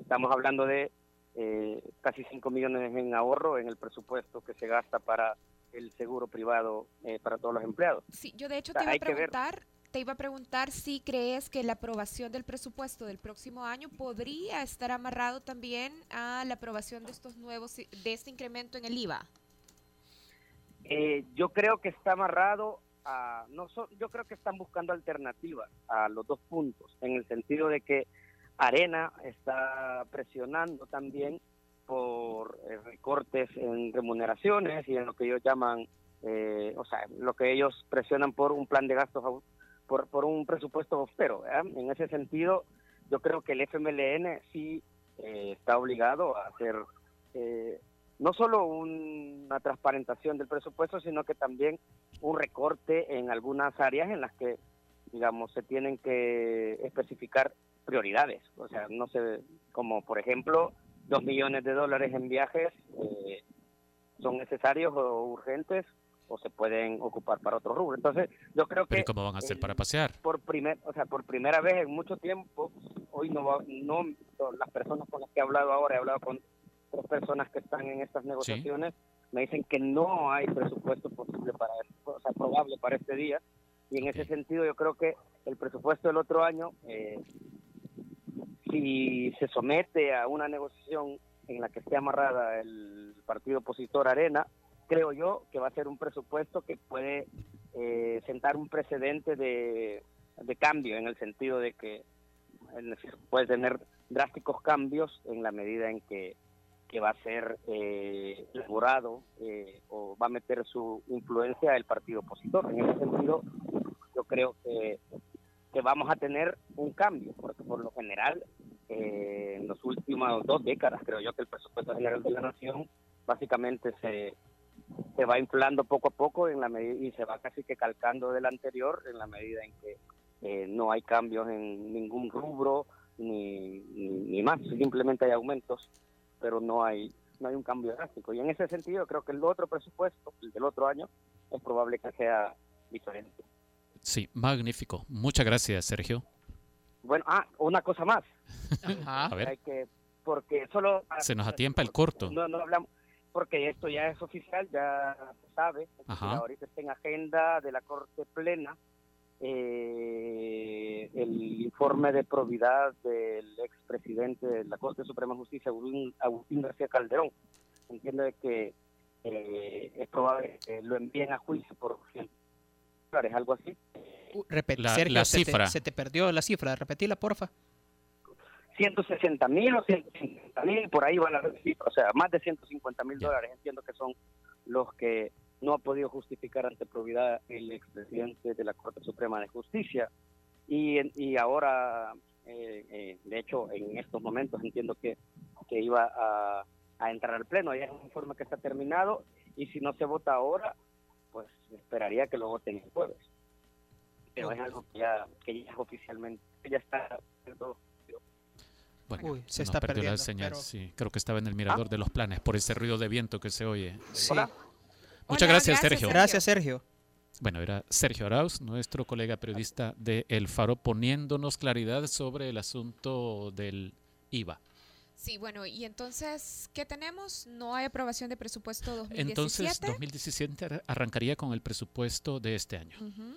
estamos hablando de eh, casi 5 millones en ahorro en el presupuesto que se gasta para el seguro privado eh, para todos los empleados. Sí, yo de hecho O sea, te iba a preguntar, te iba a preguntar si crees que la aprobación del presupuesto del próximo año podría estar amarrado también a la aprobación de estos nuevos de este incremento en el IVA. Eh, yo creo que está amarrado a no so- yo creo que están buscando alternativas a los dos puntos en el sentido de que Arena está presionando también por eh, recortes en remuneraciones y en lo que ellos llaman eh, o sea lo que ellos presionan por un plan de gastos por, por un presupuesto austero ¿verdad? en ese sentido yo creo que el FMLN sí eh, está obligado a hacer eh, no solo un- una transparentación del presupuesto, sino que también un recorte en algunas áreas en las que, digamos, se tienen que especificar prioridades. O sea, no sé, como por ejemplo, dos millones de dólares en viajes eh, son necesarios o urgentes o se pueden ocupar para otro rubro. Entonces, yo creo Pero que ¿y cómo van a hacer para pasear? por primer, o sea, por primera vez en mucho tiempo, hoy no, va- no las personas con las que he hablado ahora, he hablado con tres personas que están en estas negociaciones, me dicen que no hay presupuesto posible para, o sea, probable para este día, y en ese sentido yo creo que el presupuesto del otro año, eh, si se somete a una negociación en la que esté amarrada el partido opositor Arena, creo yo que va a ser un presupuesto que puede eh, sentar un precedente de, de cambio en el sentido de que puede tener drásticos cambios en la medida en que, que va a ser eh, elaborado eh, o va a meter su influencia el partido opositor. En ese sentido, yo creo que, vamos a tener un cambio, porque por lo general, eh, en las últimas dos décadas, creo yo que el presupuesto general de la nación básicamente se, se va inflando poco a poco en la medida y se va casi que calcando del anterior en la medida en que eh, no hay cambios en ningún rubro ni, ni, ni más, simplemente hay aumentos, pero no hay no hay un cambio drástico. Y en ese sentido creo que el otro presupuesto, el del otro año, es probable que sea diferente. Sí, magnífico. Muchas gracias, Sergio. Bueno, ah, una cosa más. A ver. Hay que, porque solo... Se nos atiempa el corto. No, no hablamos, porque esto ya es oficial, ya se sabe. Ajá. Ahorita está en agenda de la Corte Plena eh, el informe de probidad del expresidente de la Corte Suprema de Justicia, Agustín, García Calderón. Entiendo de que eh, es probable que lo envíen a juicio por 100 dólares, algo así. Repet- La- Sergio, la se te- cifra. Se, te perdió la cifra. Repetila, porfa. 160 mil o 150 mil, por ahí van a ver cifras, o sea, más de 150 mil dólares, entiendo que son los que no ha podido justificar ante probidad el expresidente de la Corte Suprema de Justicia. Y, y ahora, eh, eh, de hecho, en estos momentos entiendo que, que iba a, a entrar al Pleno, ya es un informe que está terminado, y si no se vota ahora, pues esperaría que lo voten el jueves. Pero es algo que ya, que ya oficialmente, ya está... Bueno, Uy, se se nos está perdió la perdiendo, señal, pero- sí. Creo que estaba en el mirador de los planes por ese ruido de viento que se oye. Sí. Muchas gracias, Sergio. Gracias, Sergio. Bueno, era Sergio Arauz, nuestro colega periodista de El Faro, poniéndonos claridad sobre el asunto del IVA. Sí, bueno, y entonces, ¿qué tenemos? No hay aprobación de presupuesto 2017. Entonces, 2017 ar- arrancaría con el presupuesto de este año. Ujú.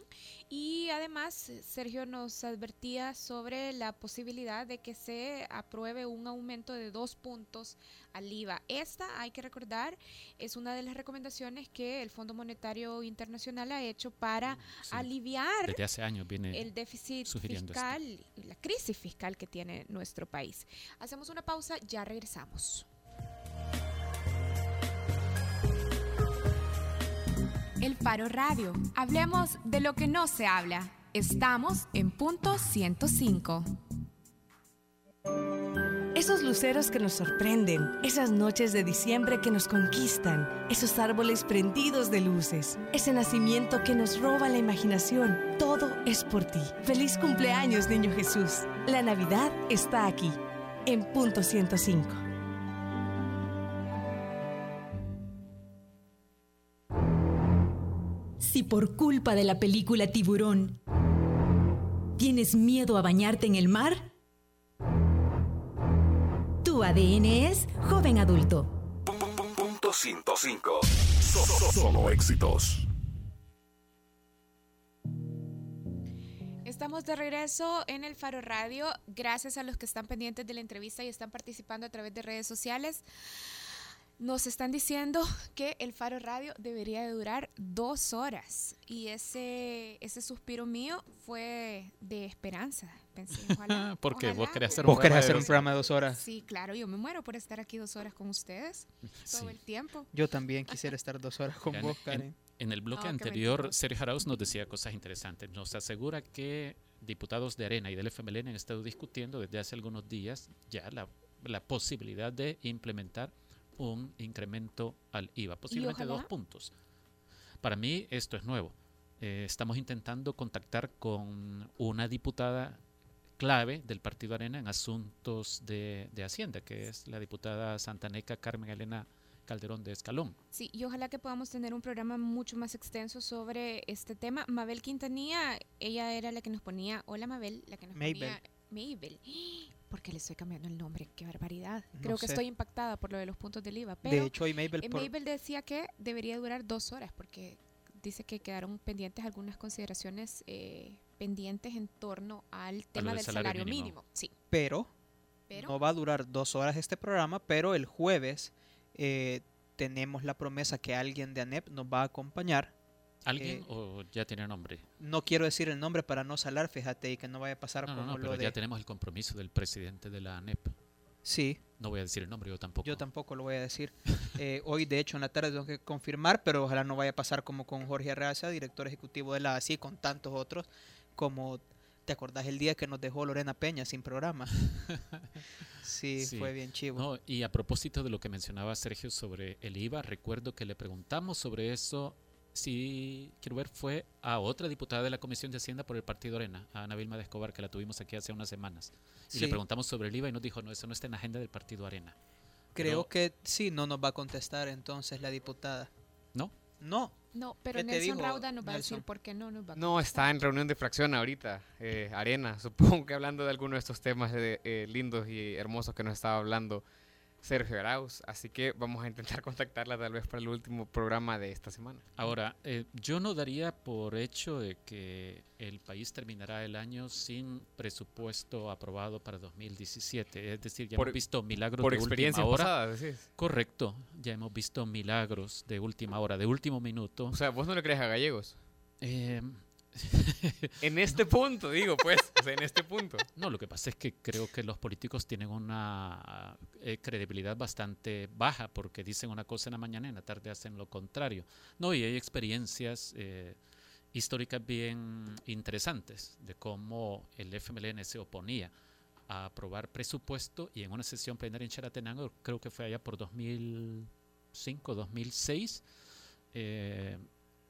Y además, eh, Sergio nos advertía sobre la posibilidad de que se apruebe un aumento de dos puntos al IVA. Esta, hay que recordar, es una de las recomendaciones que el Fondo Monetario Internacional ha hecho para aliviar Desde hace años viene el déficit esto. fiscal la crisis fiscal que tiene nuestro país. Hacemos una pausa, ya regresamos. El Faro Radio. Hablemos de lo que no se habla. Estamos en punto 105. Esos luceros que nos sorprenden, esas noches de diciembre que nos conquistan, esos árboles prendidos de luces, ese nacimiento que nos roba la imaginación, todo es por ti. Feliz cumpleaños, niño Jesús. La Navidad está aquí, en punto 105. Si por culpa de la película Tiburón tienes miedo a bañarte en el mar, tu ADN es joven adulto. Punto 105. So- so- solo éxitos. Estamos de regreso en el Faro Radio. Gracias a los que están pendientes de la entrevista y están participando a través de redes sociales. Nos están diciendo que el Faro Radio debería de durar dos horas. Y ese, ese suspiro mío fue de esperanza. Pensé, ojalá, Porque vos ojalá. querés hacer Vos un querés programa de hacer un dos- programa de dos horas. Sí, claro, yo me muero por estar aquí dos horas con ustedes todo Sí. el tiempo. Yo también quisiera estar dos horas con En- vos, en- Karen. En el bloque Oh, qué anterior. Sergio Arauz nos decía cosas interesantes. Nos asegura que diputados de Arena y del FMLN han estado discutiendo desde hace algunos días ya la, la posibilidad de implementar un incremento al IVA, posiblemente dos puntos. Para mí esto es nuevo. Eh, estamos intentando contactar con una diputada clave del Partido Arena en asuntos de, de Hacienda, que es la diputada santaneca Carmen Elena Calderón de Escalón. Sí, y ojalá que podamos tener un programa mucho más extenso sobre este tema. Mabel Quintanilla, ella era la que nos ponía, hola Mabel, la que nos Mabel. ponía Mabel. ¿Por qué le estoy cambiando el nombre? Qué barbaridad. No Creo que estoy impactada por lo de los puntos del IVA. Pero De hecho, hoy Mabel eh, por- Mabel decía que debería durar dos horas porque dice que quedaron pendientes algunas consideraciones eh, pendientes en torno al tema del del salario salario, mínimo. mínimo. Sí. pero, Pero- no va a durar dos horas este programa, pero el jueves eh, tenemos la promesa que alguien de ANEP nos va a acompañar ¿Alguien Eh, o ya tiene nombre? No quiero decir el nombre para no salar, fíjate, y que no vaya a pasar No, no, como no, lo pero de... ya tenemos el compromiso del presidente de la ANEP. Sí. No voy a decir el nombre, yo tampoco. Yo tampoco lo voy a decir. Eh, hoy, de hecho, en la tarde tengo que confirmar, pero ojalá no vaya a pasar como con Jorge Arraza, director ejecutivo de la ASI, con tantos otros, como te acordás el día que nos dejó Lorena Peña sin programa. sí, Sí. fue bien chivo. No, y a propósito de lo que mencionaba Sergio sobre el IVA, recuerdo que le preguntamos sobre eso. Si quiero ver, fue a otra diputada de la Comisión de Hacienda por el Partido Arena, a Ana Vilma de Escobar, que la tuvimos aquí hace unas semanas. Y le Sí. preguntamos sobre el IVA y nos dijo, no, eso no está en la agenda del Partido Arena. Creo que sí, no nos va a contestar entonces la diputada. ¿No? No. No, pero ¿Qué te Nelson Rauda nos va a decir por qué no nos va a No, está en reunión de fracción ahorita, eh, Arena. Supongo que hablando de alguno de estos temas de- eh, lindos y hermosos que nos estaba hablando Sergio Arauz. Así que vamos a intentar contactarla tal vez para el último programa de esta semana. Ahora, eh, yo no daría por hecho de que el país terminará el año sin presupuesto aprobado para 2017. Es decir, ya Por- hemos visto milagros por de última experiencias hora. decís. Correcto, ya hemos visto milagros de última hora, de último minuto. O sea, vos no le crees a Gallegos. Eh, en este punto, digo, pues, o sea, en este punto. No, lo que pasa es que creo que los políticos tienen una eh, credibilidad bastante baja porque dicen una cosa en la mañana y en la tarde hacen lo contrario. No, y hay experiencias eh, históricas bien interesantes de cómo el FMLN se oponía a aprobar presupuesto y en una sesión plenaria en Charatenango, creo que fue allá por 2005, 2006, eh,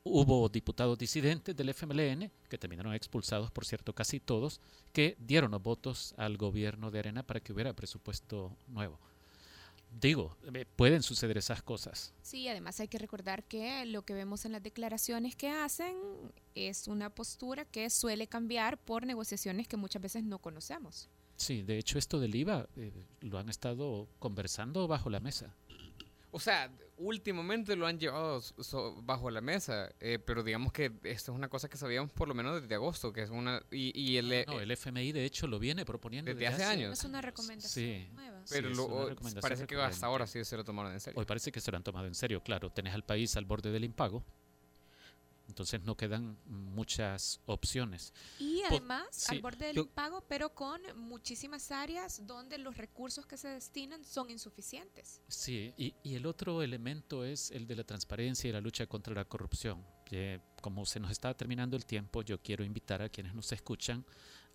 hubo diputados disidentes del FMLN, que terminaron expulsados, por cierto, casi todos, que dieron los votos al gobierno de Arena para que hubiera presupuesto nuevo. Digo, eh, pueden suceder esas cosas. Sí, además hay que recordar que lo que vemos en las declaraciones que hacen es una postura que suele cambiar por negociaciones que muchas veces no conocemos. Sí, de hecho esto del IVA eh, lo han estado conversando bajo la mesa. O sea, últimamente lo han llevado so- bajo la mesa, eh, pero digamos que esto es una cosa que sabíamos por lo menos desde agosto, que es una... Y, y el, No, el FMI de hecho lo viene proponiendo Desde hace años. Es una recomendación Sí, nueva. Pero sí, lo- parece que hasta ahora sí se lo tomaron en serio. Hoy parece que se lo han tomado en serio, claro. Tenés al país al borde del impago. Entonces no quedan muchas opciones. Y además, sí, al borde del yo- impago, pero con muchísimas áreas donde los recursos que se destinan son insuficientes. Sí, y, y el otro elemento es el de la transparencia y la lucha contra la corrupción. Que, como se nos está terminando el tiempo, yo quiero invitar a quienes nos escuchan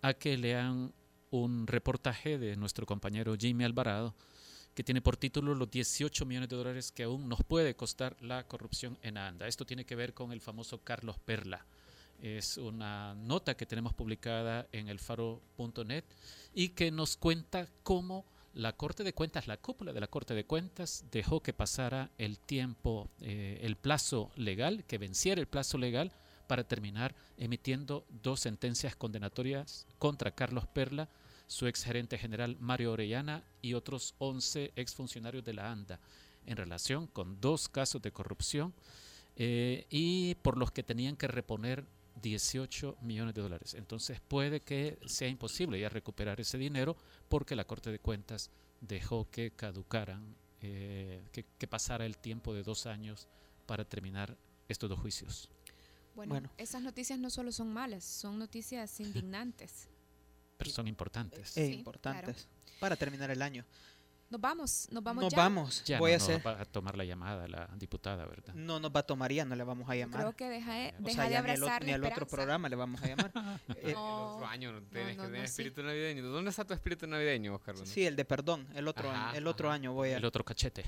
a que lean un reportaje de nuestro compañero Jimmy Alvarado que tiene por título los 18 millones de dólares que aún nos puede costar la corrupción en ANDA. Esto tiene que ver con el famoso Carlos Perla. Es una nota que tenemos publicada en elfaro.net y que nos cuenta cómo la Corte de Cuentas, la cúpula de la Corte de Cuentas, dejó que pasara el tiempo, eh, el plazo legal, que venciera el plazo legal para terminar emitiendo dos sentencias condenatorias contra Carlos Perla, su ex gerente general Mario Orellana y otros 11 exfuncionarios de la ANDA en relación con dos casos de corrupción eh, y por los que tenían que reponer 18 millones de dólares. Entonces puede que sea imposible ya recuperar ese dinero porque la Corte de Cuentas dejó que caducaran, eh, que, que pasara el tiempo de dos años para terminar estos dos juicios. Bueno, Bueno. esas noticias no solo son malas, son noticias indignantes. Pero son importantes. E Sí, importantes. Para terminar el año. Nos vamos, nos vamos Nos ya. vamos. Ya Voy no, a no hacer. va a tomar la llamada la diputada, ¿verdad? No nos va a tomar ya, no le vamos a llamar. Creo que deja, de- O deja sea, de ya ni al, abrazar otro, ni al otro programa le vamos a llamar. Eh, el otro año no tenés no, que tener no, sí. espíritu navideño. ¿Dónde está tu espíritu navideño, Oscar? sí, el de perdón. El otro, Ajá, año, el otro año voy a. El otro cachete.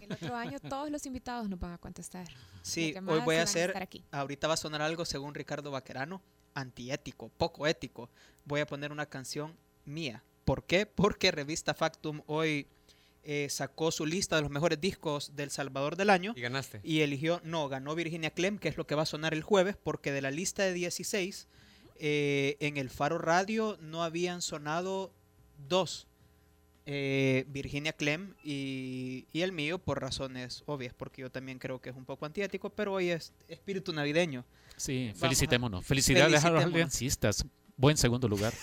El otro año todos los invitados nos van a contestar. Sí, hoy voy a hacer. aquí. Ahorita va a sonar algo según Ricardo Vaquerano, antiético, poco ético. Voy a poner una canción mía. ¿Por qué? Porque Revista Factum hoy eh, sacó su lista de los mejores discos del Salvador del año. Y ganaste. Y eligió, no, ganó Virginia Clem, que es lo que va a sonar el jueves, porque de la lista de 16, eh, en el Faro Radio no habían sonado dos. Eh, Virginia Clem y, y el mío por razones obvias, porque yo también creo que es un poco antiético, pero hoy es espíritu navideño. Sí, Vamos a- felicitémonos. Felicidades a los aliancistas. Buen segundo lugar.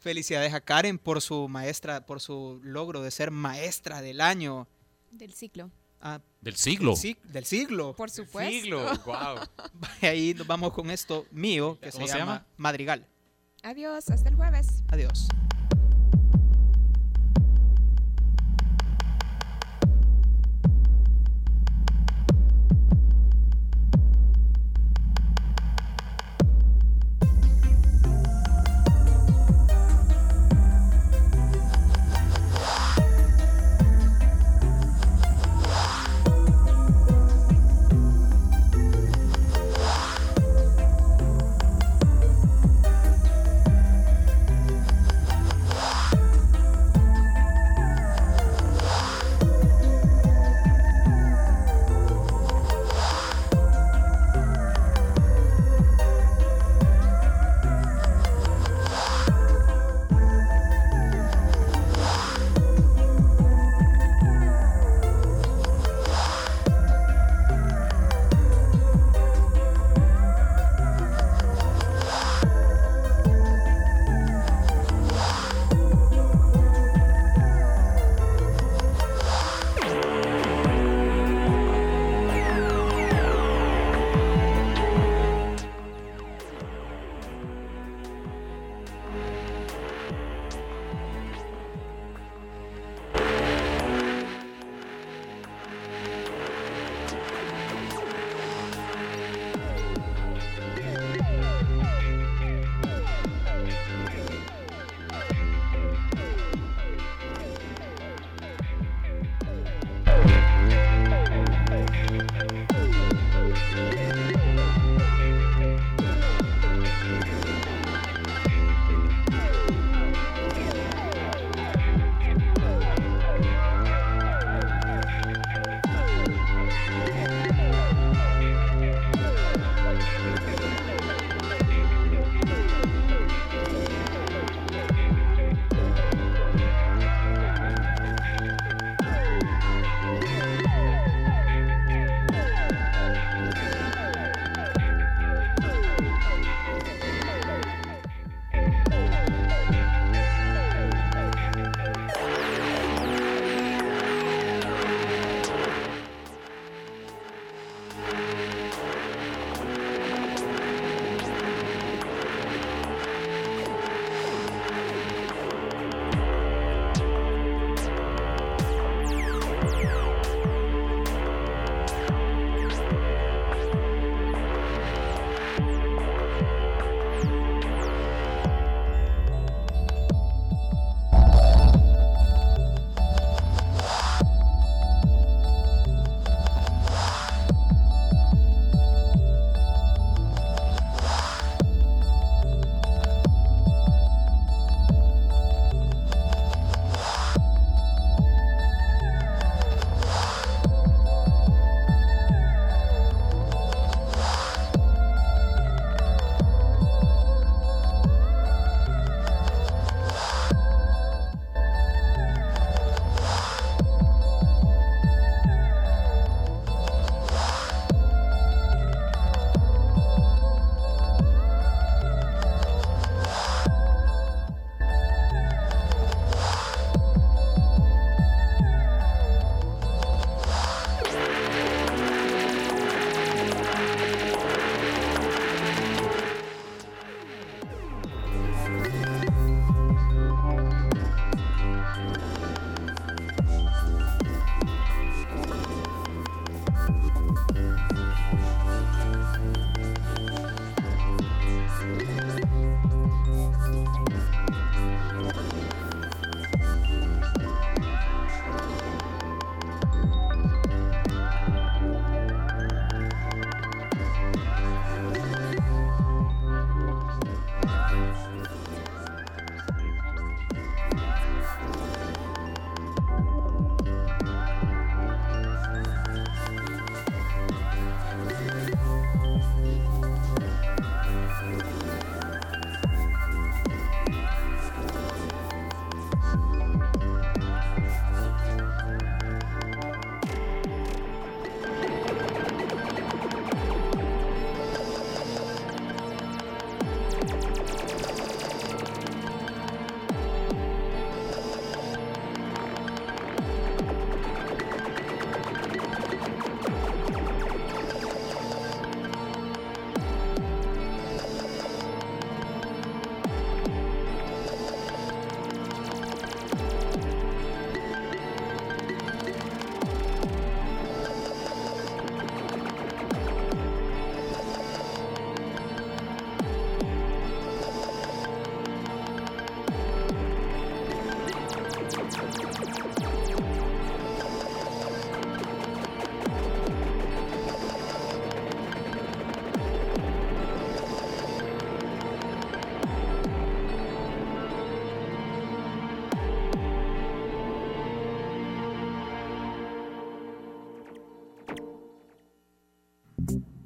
Felicidades a Karen por su maestra, por su logro de ser maestra del año. Del ciclo. Ah, Del siglo. del siglo. Por supuesto. Siglo, wow. Ahí nos vamos con esto mío, que se ¿Cómo llama, se llama? Madrigal. Adiós, hasta el jueves. Adiós.